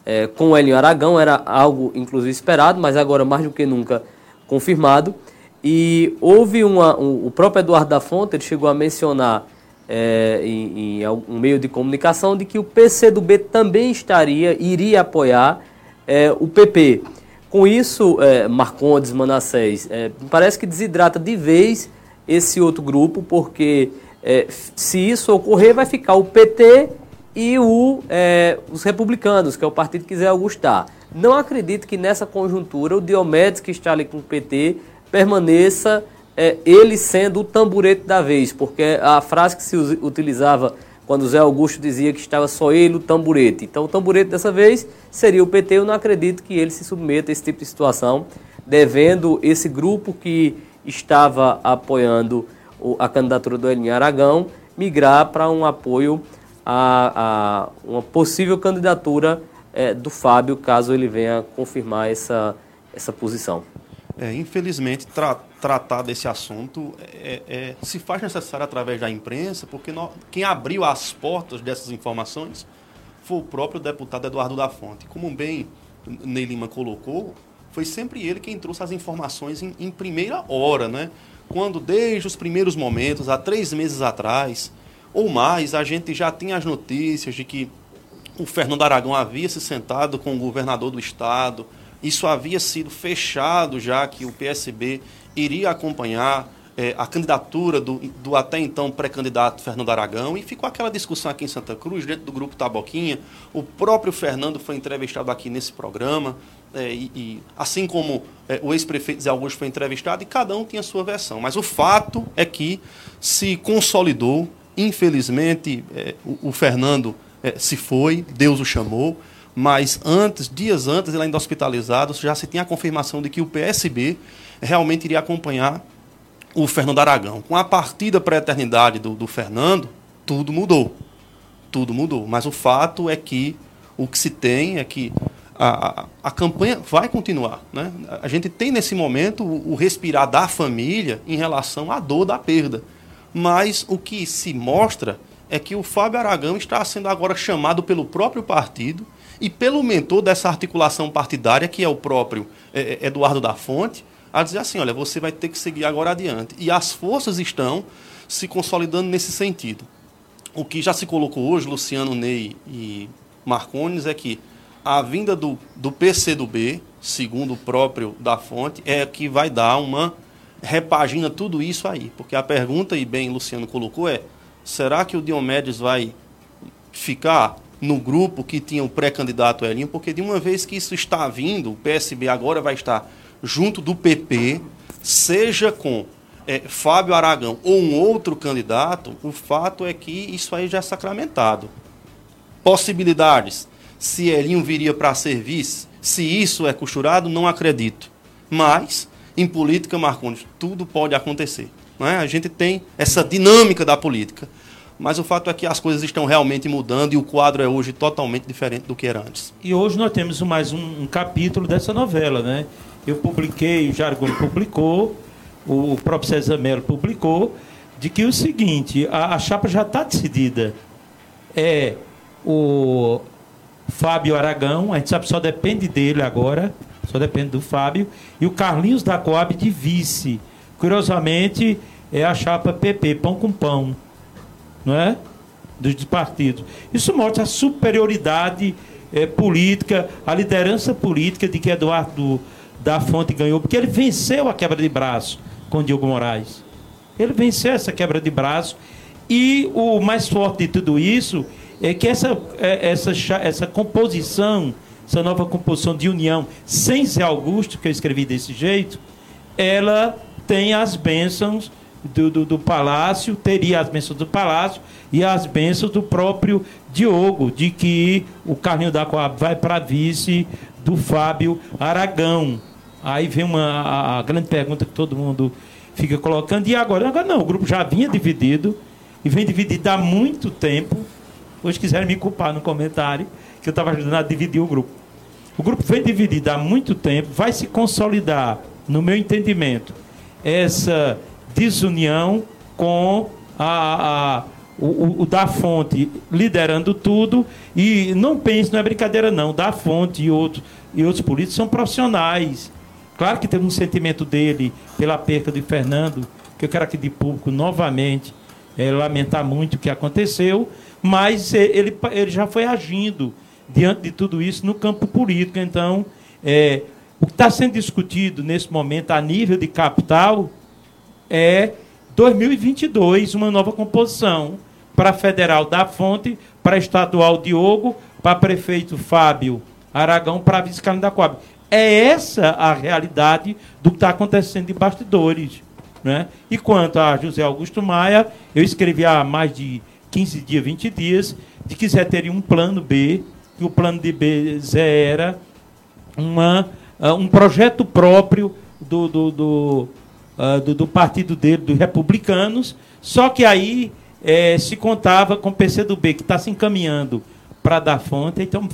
é, com o Elinho Aragão. Era algo, inclusive, esperado, mas agora mais do que nunca confirmado. E houve uma, um- o próprio Eduardo da Fonte, ele chegou a mencionar é, em, em algum meio de comunicação de que o PCdoB também estaria, iria apoiar é, o PP. Com isso, é, Marcondes, Manassés, é, parece que desidrata de vez esse outro grupo, porque é, se isso ocorrer, vai ficar o PT e o, é, os republicanos, que é o partido que Zé Augusto está. Não acredito que nessa conjuntura o Diomedes, que está ali com o PT, permaneça é, ele sendo o tamborete da vez, porque a frase que se utilizava quando Zé Augusto dizia que estava só ele o tamborete. Então o tamborete dessa vez seria o PT. Eu não acredito que ele se submeta a esse tipo de situação, devendo esse grupo que estava apoiando a candidatura do Elinho Aragão migrar para um apoio a, a uma possível candidatura eh, do Fábio, caso ele venha confirmar essa, essa posição. É, infelizmente, tra- tratar desse assunto é- é- se faz necessário através da imprensa, porque nó- quem abriu as portas dessas informações foi o próprio deputado Eduardo da Fonte. Como bem Ney Lima colocou, foi sempre ele quem trouxe as informações em, em primeira hora, né? Quando, desde os primeiros momentos, há três meses atrás, ou mais, a gente já tinha as notícias de que o Fernando Aragão havia se sentado com o governador do estado. Isso havia sido fechado já que o PSB iria acompanhar é, a candidatura do, do até então pré-candidato Fernando Aragão e ficou aquela discussão aqui em Santa Cruz, dentro do grupo Taboquinha. O próprio Fernando foi entrevistado aqui nesse programa, é, e, e, assim como é, o ex-prefeito Zé Augusto foi entrevistado, e cada um tinha sua versão. Mas o fato é que se consolidou, infelizmente, é, o, o, Fernando é, se foi, Deus o chamou, mas antes, dias antes, ele ainda hospitalizado, já se tinha a confirmação de que o PSB realmente iria acompanhar o Fernando Aragão. Com a partida para a eternidade do, do Fernando, tudo mudou. Tudo mudou. Mas o fato é que o que se tem é que a, a, campanha vai continuar. Né? A gente tem nesse momento o, o, respirar da família em relação à dor da perda. Mas o que se mostra é que o Fábio Aragão está sendo agora chamado pelo próprio partido e pelo mentor dessa articulação partidária, que é o próprio é, é Eduardo da Fonte, a dizer assim: olha, você vai ter que seguir agora adiante. E as forças estão se consolidando nesse sentido. O que já se colocou hoje, Luciano Ney e Marcones, é que a vinda do, do PCdoB, segundo o próprio da fonte, é que vai dar uma repagina tudo isso aí. Porque a pergunta, e bem Luciano colocou, é: será que o Diomedes vai ficar no grupo que tinha o pré-candidato Elinho? Porque de uma vez que isso está vindo, o PSB agora vai estar junto do PP, seja com é, Fábio Aragão ou um outro candidato, o fato é que isso aí já é sacramentado. Possibilidades. Se Elinho viria para serviço, se isso é costurado, não acredito. Mas, em política, Marcondes, tudo pode acontecer. Não é? A gente tem essa dinâmica da política. Mas o fato é que as coisas estão realmente mudando e o quadro é hoje totalmente diferente do que era antes. E hoje nós temos mais um, um capítulo dessa novela, né? Eu publiquei, o Jargon publicou, o próprio César Melo publicou, de que o seguinte, a, a chapa já está decidida. É o Fábio Aragão, a gente sabe só depende dele agora, só depende do Fábio, e o Carlinhos da Coab de vice. Curiosamente, é a chapa PP, pão com pão, não é? Dos partidos. Isso mostra a superioridade é, política, a liderança política de que Eduardo da Fonte ganhou, porque ele venceu a quebra de braço com Diogo Moraes. Ele venceu essa quebra de braço. E o mais forte de tudo isso é que essa, é, essa, essa composição, essa nova composição de união, sem Zé Augusto, que eu escrevi desse jeito, ela tem as bênçãos do, do, do, palácio, teria as bênçãos do palácio e as bênçãos do próprio Diogo, de que o Carlinho da Coab vai para vice do Fábio Aragão. Aí vem uma, a, a, grande pergunta que todo mundo fica colocando. E agora? Agora não, o grupo já vinha dividido e vem dividido há muito tempo. Hoje quiserem me culpar no comentário que eu estava ajudando a dividir o grupo. O grupo vem dividido há muito tempo, vai se consolidar, no meu entendimento, essa desunião com a, a o, o, da fonte liderando tudo. E não pense, não é brincadeira não, da fonte e outros e outros políticos são profissionais. Claro que tem um sentimento dele pela perca de Fernando, que eu quero aqui de público novamente é, lamentar muito o que aconteceu, mas ele, ele já foi agindo diante de tudo isso no campo político. Então, é, o que está sendo discutido nesse momento a nível de capital é 2022, uma nova composição para federal da Fonte, para estadual Diogo, para prefeito Fábio Aragão, para vice-candidato da Coab. É essa a realidade do que está acontecendo de bastidores. Né? E quanto a José Augusto Maia, eu escrevi há mais de 15 dias, 20 dias, de que Zé teria um plano B, que o plano de B Zé era uma, uh, um projeto próprio do, do, do, uh, do, do, partido dele, dos republicanos, só que aí eh, se contava com o PCdoB, que está se encaminhando para dar fonte, então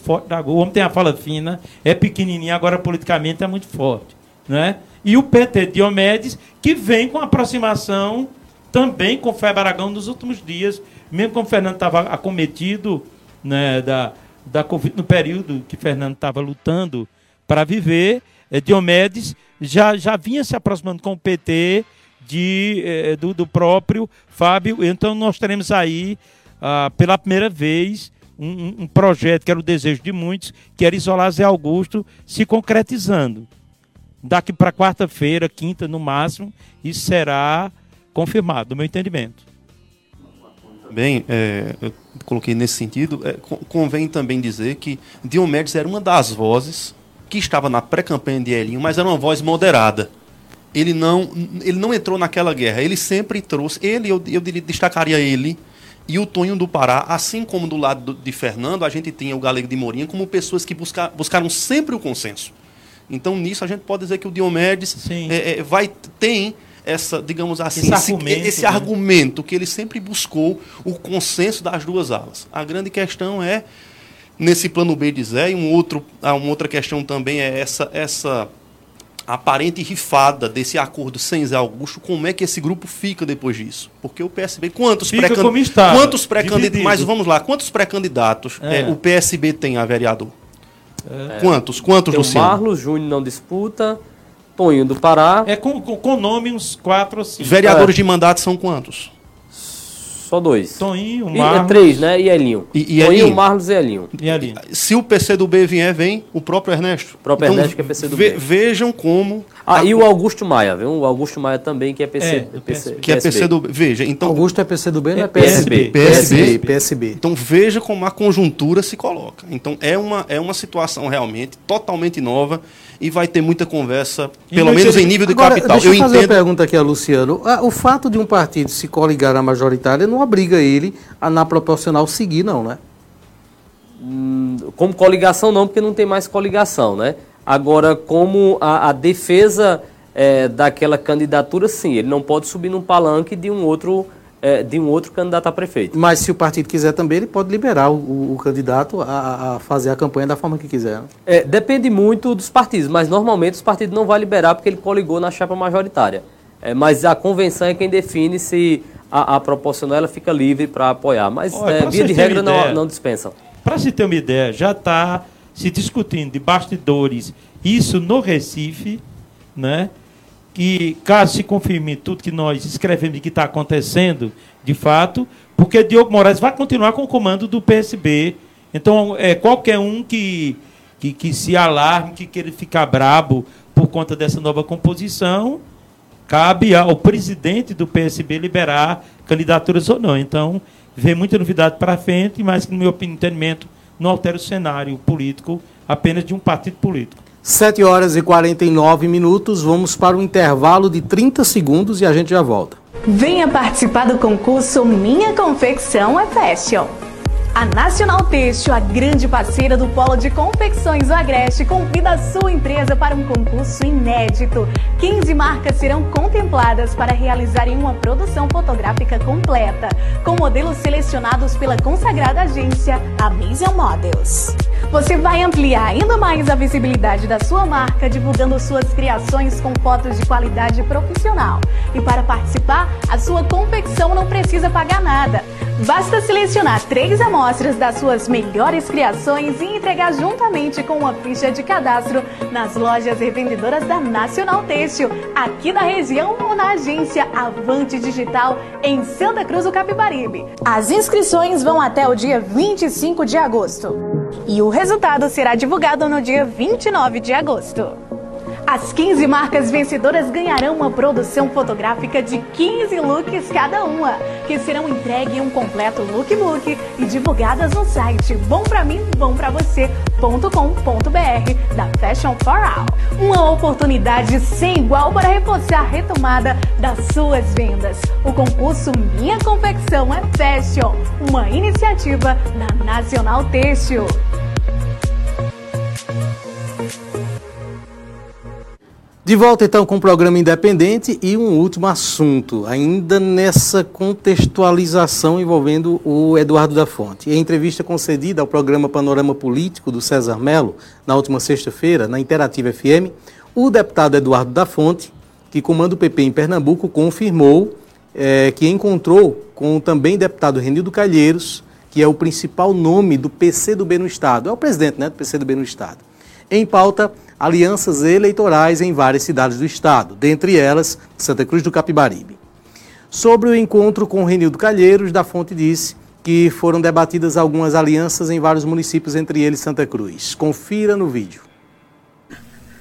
O homem tem a fala fina, é pequenininho, agora politicamente é muito forte. Né? E o PT Diomedes, que vem com aproximação também com o Febre Aragão nos últimos dias, mesmo como o Fernando estava acometido né, da, da Covid, no período que Fernando estava lutando para viver, é, Diomedes já, já vinha se aproximando com o PT de, é, do, do próprio Fábio. Então nós teremos aí, ah, pela primeira vez, um, um, projeto que era o desejo de muitos, que era isolar Zé Augusto, se concretizando. Daqui para quarta-feira, quinta no máximo, isso será confirmado, no meu entendimento. Bem, é, eu coloquei nesse sentido, é, convém também dizer que Diomedes era uma das vozes que estava na pré-campanha de Elinho, mas era uma voz moderada. Ele não, ele não entrou naquela guerra, ele sempre trouxe, ele, eu, eu destacaria ele, e o Tonho do Pará, assim como do lado de Fernando, a gente tinha o Galego de Morinha como pessoas que busca, buscaram sempre o consenso. Então, nisso, a gente pode dizer que o Diomedes é, é, vai, tem essa, digamos assim, esse, argumento, esse, esse né? argumento que ele sempre buscou o consenso das duas alas. A grande questão é, nesse plano B de Zé, e um outro, uma outra questão também é essa, essa aparente rifada desse acordo sem Zé Augusto, como é que esse grupo fica depois disso? Porque o PSB, quantos pré-candidatos. Quantos pré-candidatos. Mas vamos lá, quantos pré-candidatos é. É, o PSB tem a vereador? É. Quantos? Quantos, tem Luciano? O Marlos Júnior não disputa. Tonho do Pará. É com, com, com nome uns quatro ou cinco. Vereadores é. de mandato são quantos? Só dois. Toninho, Marlos. E, é três, né? E Elinho. E, e Toninho, Elinho. Marlos e Elinho. E Elinho. Se o PC do B vier, vem o próprio Ernesto. O próprio então, Ernesto que é PC do ve B. Vejam como... Ah, a... e o Augusto Maia, viu? O Augusto Maia também, que é PC, é, PC, que é PC do. Veja, então... Augusto é PC do B, não é PSB. PSB. PSB. PSB. Então veja como a conjuntura se coloca. Então é uma, é uma situação realmente totalmente nova e vai ter muita conversa, pelo menos em nível de Agora, capital. Deixa eu, eu fazer entendo... uma pergunta aqui a Luciano. Ah, o fato de um partido se coligar na majoritária não obriga ele a, na proporcional, seguir, não, né? Hum, como coligação, não, porque não tem mais coligação, né? Agora, como a, a defesa é, daquela candidatura, sim, ele não pode subir num palanque de um outro é, de um outro candidato a prefeito. Mas se o partido quiser também, ele pode liberar o, o candidato a, a, fazer a campanha da forma que quiser. Né? É, depende muito dos partidos, mas normalmente os partidos não vão liberar porque ele coligou na chapa majoritária. É, mas a convenção é quem define se a, a proporcional ela fica livre para apoiar. Mas Olha, é, via de regra não, não dispensam. Para se ter uma ideia, já está se discutindo de bastidores isso no Recife, né? que, caso se confirme tudo que nós escrevemos e que está acontecendo, de fato, porque Diogo Moraes vai continuar com o comando do PSB. Então, é, qualquer um que, que, que se alarme, que queira ficar brabo por conta dessa nova composição, cabe ao presidente do PSB liberar candidaturas ou não. Então, vem muita novidade para frente, mas, no meu entendimento, não altera o cenário político apenas de um partido político. 7 horas e 49 minutos, vamos para um intervalo de 30 segundos e a gente já volta. Venha participar do concurso Minha Confecção é Fashion. A Nacional Têxtil, a grande parceira do Polo de Confecções do Agreste, convida a sua empresa para um concurso inédito. 15 marcas serão contempladas para realizarem uma produção fotográfica completa, com modelos selecionados pela consagrada agência Amazing Models. Você vai ampliar ainda mais a visibilidade da sua marca, divulgando suas criações com fotos de qualidade profissional. E para participar, a sua confecção não precisa pagar nada. Basta selecionar três amostras das suas melhores criações e entregar juntamente com uma ficha de cadastro nas lojas revendedoras da Nacional Têxtil, aqui da região ou na agência Avante Digital, em Santa Cruz do Capibaribe. As inscrições vão até o dia 25 de agosto. E o resultado será divulgado no dia 29 de agosto. As 15 marcas vencedoras ganharão uma produção fotográfica de 15 looks cada uma, que serão entregues em um completo lookbook e divulgadas no site bompramim, da Fashion for All. Uma oportunidade sem igual para reforçar a retomada das suas vendas. O concurso Minha Confecção é Fashion, uma iniciativa da Nacional Têxtil. De volta então com o programa independente e um último assunto, ainda nessa contextualização envolvendo o Eduardo da Fonte. Em entrevista concedida ao programa Panorama Político do César Melo, na última sexta-feira, na Interativa FM, o deputado Eduardo da Fonte, que comanda o PP em Pernambuco, confirmou é, que encontrou com o também deputado Renildo Calheiros, que é o principal nome do PCdoB no Estado, é o presidente né, do PCdoB no Estado. Em pauta, alianças eleitorais em várias cidades do estado, dentre elas Santa Cruz do Capibaribe. Sobre o encontro com Renildo Calheiros, da Fonte disse que foram debatidas algumas alianças em vários municípios, entre eles Santa Cruz. Confira no vídeo.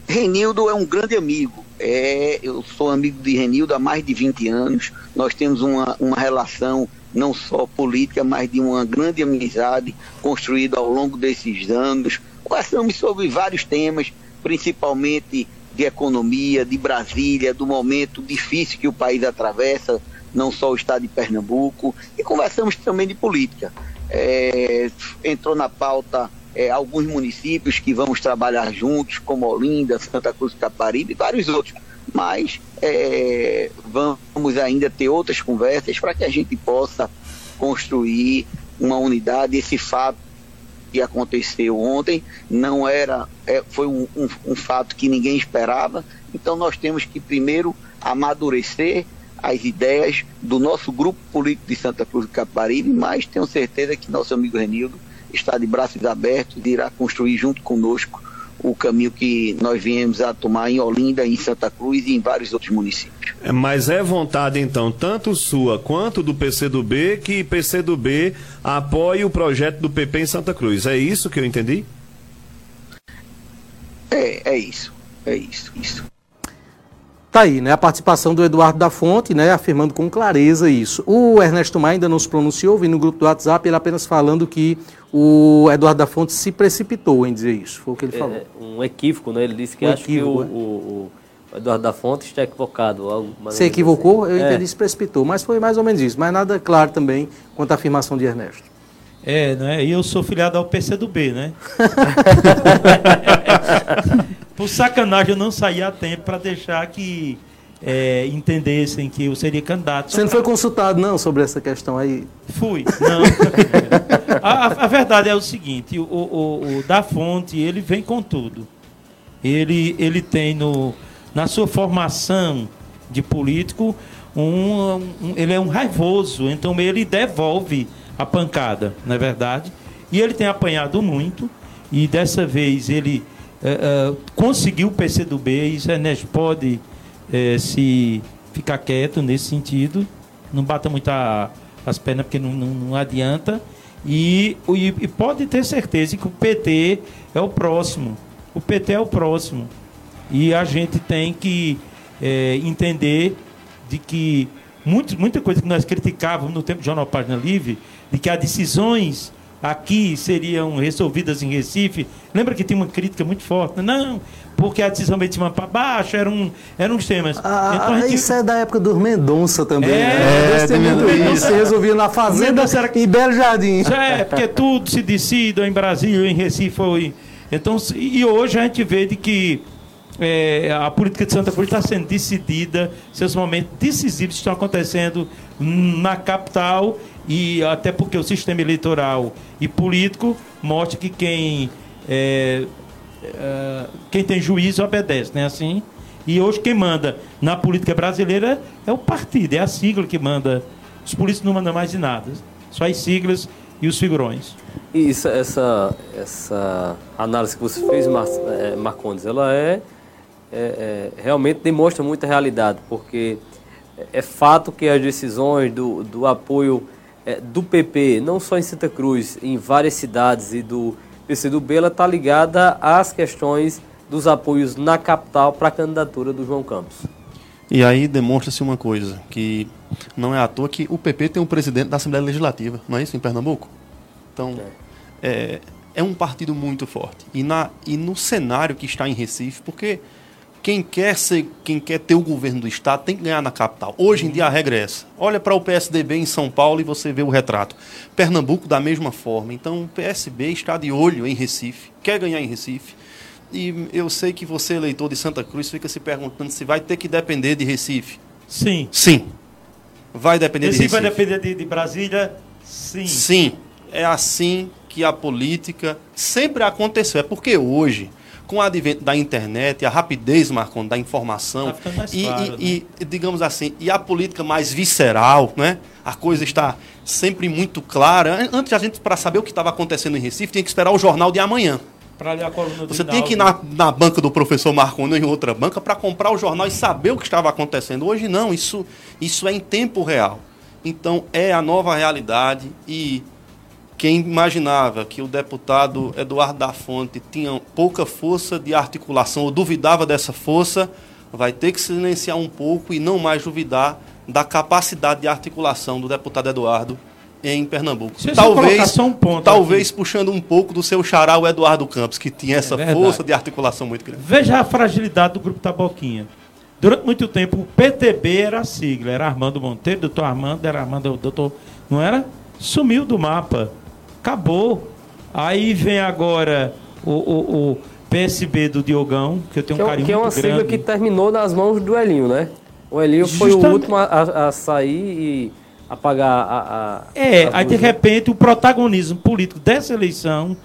Renildo é um grande amigo, É, eu sou amigo de Renildo há mais de 20 anos. Nós temos uma, uma relação não só política, mas de uma grande amizade construída ao longo desses anos. Conversamos sobre vários temas, principalmente de economia, de Brasília, do momento difícil que o país atravessa, não só o estado de Pernambuco, e conversamos também de política. É, entrou na pauta é, alguns municípios que vamos trabalhar juntos, como Olinda, Santa Cruz do Caparibe e vários outros. Mas é, vamos ainda ter outras conversas para que a gente possa construir uma unidade. Esse fato que aconteceu ontem não era, é, foi um, um, um fato que ninguém esperava. Então nós temos que primeiro amadurecer as ideias do nosso grupo político de Santa Cruz do Caparibe, mas tenho certeza que nosso amigo Renildo está de braços abertos e irá construir junto conosco o caminho que nós viemos a tomar em Olinda, em Santa Cruz e em vários outros municípios. É, mas é vontade, então, tanto sua quanto do PCdoB, que PCdoB apoie o projeto do PP em Santa Cruz. É isso que eu entendi? É, é isso. É isso, isso. Tá aí, né? A participação do Eduardo da Fonte, né? Afirmando com clareza isso. O Ernesto Maia ainda não se pronunciou, vi no grupo do WhatsApp ele apenas falando que o Eduardo da Fonte se precipitou em dizer isso. Foi o que ele É, falou. um equívoco, né? Ele disse que Um acha que o, equívoco, é. o- o Eduardo da Fonte está equivocado. Algo Se equivocou, assim. eu É. entendi se precipitou, mas foi mais ou menos isso. Mas nada claro também quanto à afirmação de Ernesto. É, né? E eu sou filiado ao PCdoB, né? Por sacanagem eu não saí a tempo para deixar que é, entendessem que eu seria candidato. Você não foi consultado, não, sobre essa questão aí? Fui, não. a, a- verdade é o seguinte, o, o, o da Fonte, ele vem com tudo. Ele, ele tem no, na sua formação de político, um, um- ele é um raivoso, então ele devolve a pancada, não é verdade? E ele tem apanhado muito, e dessa vez ele eh, eh, conseguiu o PCdoB, e isso Ernesto pode eh, se ficar quieto nesse sentido, não bata muito a- as pernas porque não, não- não adianta. E, e- pode ter certeza que o PT é o próximo. O PT é o próximo. E a gente tem que eh, entender de que muito, muita coisa que nós criticávamos no tempo do Jornal Página Livre, de que as decisões aqui seriam resolvidas em Recife. Lembra que tinha uma crítica muito forte? Não, porque a decisão veio de cima para baixo, eram, um, eram uns temas. Ah, Então a gente- Isso é da época dos Mendonça também, É, né? Tem é, muito isso. Resolvia na fazenda Mendonça era- em Belo Jardim. É, porque tudo se decide em Brasília, em Recife. Ou em... Então, e hoje a gente vê de que é, a política de Santa Cruz está sendo decidida, seus momentos decisivos estão acontecendo na capital e até porque o sistema eleitoral e político mostra que quem é, é, quem tem juízo obedece, né? Assim. E hoje quem manda na política brasileira é o partido, é a sigla que manda. Os políticos não mandam mais de nada, só as siglas e os figurões. E isso, essa, essa análise que você fez, Mar, eh, Marcondes, ela é, é- é- realmente demonstra muita realidade, porque é fato que as decisões do, do apoio eh, do PP, não só em Santa Cruz, em várias cidades e do PCdoB, está ligada às questões dos apoios na capital para a candidatura do João Campos. E aí demonstra-se uma coisa, que não é à toa que o PP tem um presidente da Assembleia Legislativa, não é isso, em Pernambuco? Então, é, é um partido muito forte. E, na, e no cenário que está em Recife, porque quem quer, ser, quem quer ter o governo do Estado tem que ganhar na capital. Hoje em dia a regra é essa. Olha para o PSDB em São Paulo e você vê o retrato. Pernambuco da mesma forma. Então o PSB está de olho em Recife, quer ganhar em Recife. E eu sei que você, eleitor de Santa Cruz, fica se perguntando se vai ter que depender de Recife. Sim. Sim. Vai depender Esse de Recife. vai depender de, de Brasília? Sim. Sim. É assim que a política sempre aconteceu. É porque hoje, com o advento da internet, a rapidez, Marcon, da informação, Tá e, claro, e- e, digamos assim, e a política mais visceral, né? A coisa está sempre muito clara. An- Antes a gente, para saber o que estava acontecendo em Recife, tinha que esperar o jornal de amanhã. Para ler a coluna do Você tinha que ir na, na banca do professor Marconi ou em outra banca para comprar o jornal e saber o que estava acontecendo. Hoje não, isso, isso é em tempo real. Então é a nova realidade e quem imaginava que o deputado Eduardo da Fonte tinha pouca força de articulação ou duvidava dessa força, vai ter que silenciar um pouco e não mais duvidar da capacidade de articulação do deputado Eduardo em Pernambuco. Deixa talvez um talvez puxando um pouco do seu xará, o Eduardo Campos, que tinha essa verdade. força de articulação muito grande. Veja a fragilidade do grupo Taboquinha. Durante muito tempo, o PTB era a sigla, era Armando Monteiro, doutor Armando, era Armando, doutor. Não era? Sumiu do mapa. Acabou. Aí vem agora o, o, o PSB do Diogão, que eu tenho Que um é, carinho que é uma muito sigla grande. que terminou nas mãos do Elinho, né? O Elinho foi o Justamente. último a, a- sair e apagar a. a É, a aí de repente o protagonismo político dessa eleição,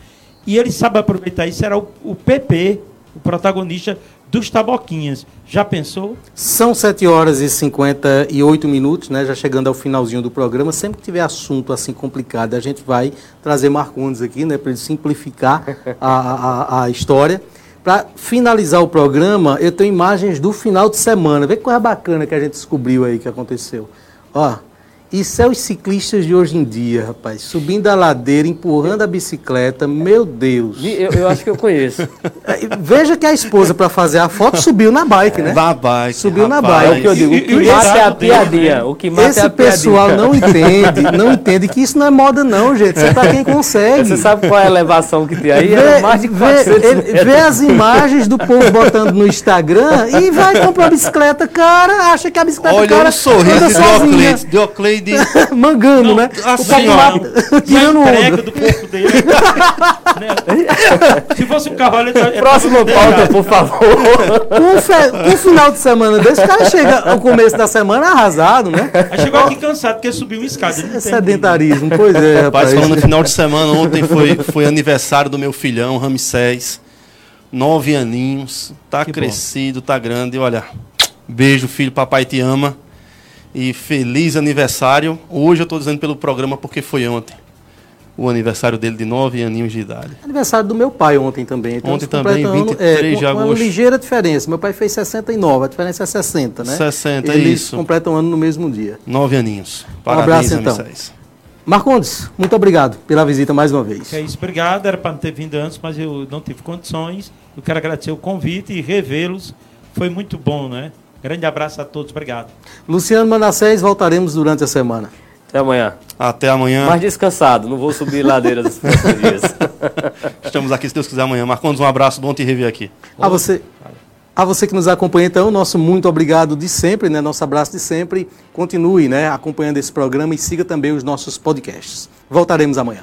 e ele sabe aproveitar isso, era o, o PP, o protagonista dos taboquinhas. Já pensou? São 7 horas e 58 minutos, né? Já chegando ao finalzinho do programa. Sempre que tiver assunto assim complicado, a gente vai trazer Marcondes aqui, né? Para ele simplificar a, a, a história. Para finalizar o programa, eu tenho imagens do final de semana. Vê que coisa bacana que a gente descobriu aí que aconteceu. Ó, isso é os ciclistas de hoje em dia, rapaz. Subindo a ladeira, empurrando a bicicleta. Meu Deus. Eu, eu acho que eu conheço. Veja que a esposa, para fazer a foto, subiu na bike, né? Na bike. Subiu na rapaz. bike. É o que eu digo. O que E- mata é a dele, piadinha. né? O que mata é Esse a piadinha. pessoal não entende, não entende que isso não é moda não, gente. Isso é pra quem consegue. Você sabe qual é a elevação que tem aí? Era mais de vê, 400 ele- metros. vê as imagens do povo botando no Instagram e vai comprar a bicicleta cara, acha que a bicicleta Olha cara o sorriso de sozinha, Diocleide. mangando, Não, né? assim, o ó. tirando do corpo dele. né? Se fosse um carro, ele tá- Próxima pauta, por favor. Com, um fe- um final de semana desse, o cara chega no começo da semana arrasado, né? Aí chegou aqui cansado porque subiu uma escada. É tem sedentarismo, pois é, Rapaz, rapaz. falando no final de semana, ontem foi, foi aniversário do meu filhão, Ramsés. Nove aninhos, tá Que bom. crescido, tá grande. Olha, beijo, filho, papai te ama. E feliz aniversário. Hoje eu tô dizendo pelo programa porque foi ontem. O aniversário dele de nove aninhos de idade. Aniversário do meu pai ontem também. Então Ontem também, completam 23 de com uma agosto. ligeira diferença. Meu pai fez 69, a diferença é 60, né? 60, Eles isso. completam ano no mesmo dia. Nove aninhos. Um Parabéns, abraço, então. Marcondes, muito obrigado pela visita mais uma vez. É isso, obrigado. Era para não ter vindo antes, mas eu não tive condições. Eu quero agradecer o convite e revê-los. Foi muito bom, né? Grande abraço a todos, obrigado. Luciano Manassés, voltaremos durante a semana. Até amanhã. Até amanhã. Mais descansado, não vou subir ladeiras nos próximos dias. Estamos aqui, se Deus quiser, amanhã. Marcondes, um abraço, bom te rever aqui. A você, a você que nos acompanha, então, nosso muito obrigado de sempre, né? Nosso abraço de sempre. Continue, né, acompanhando esse programa e siga também os nossos podcasts. Voltaremos amanhã.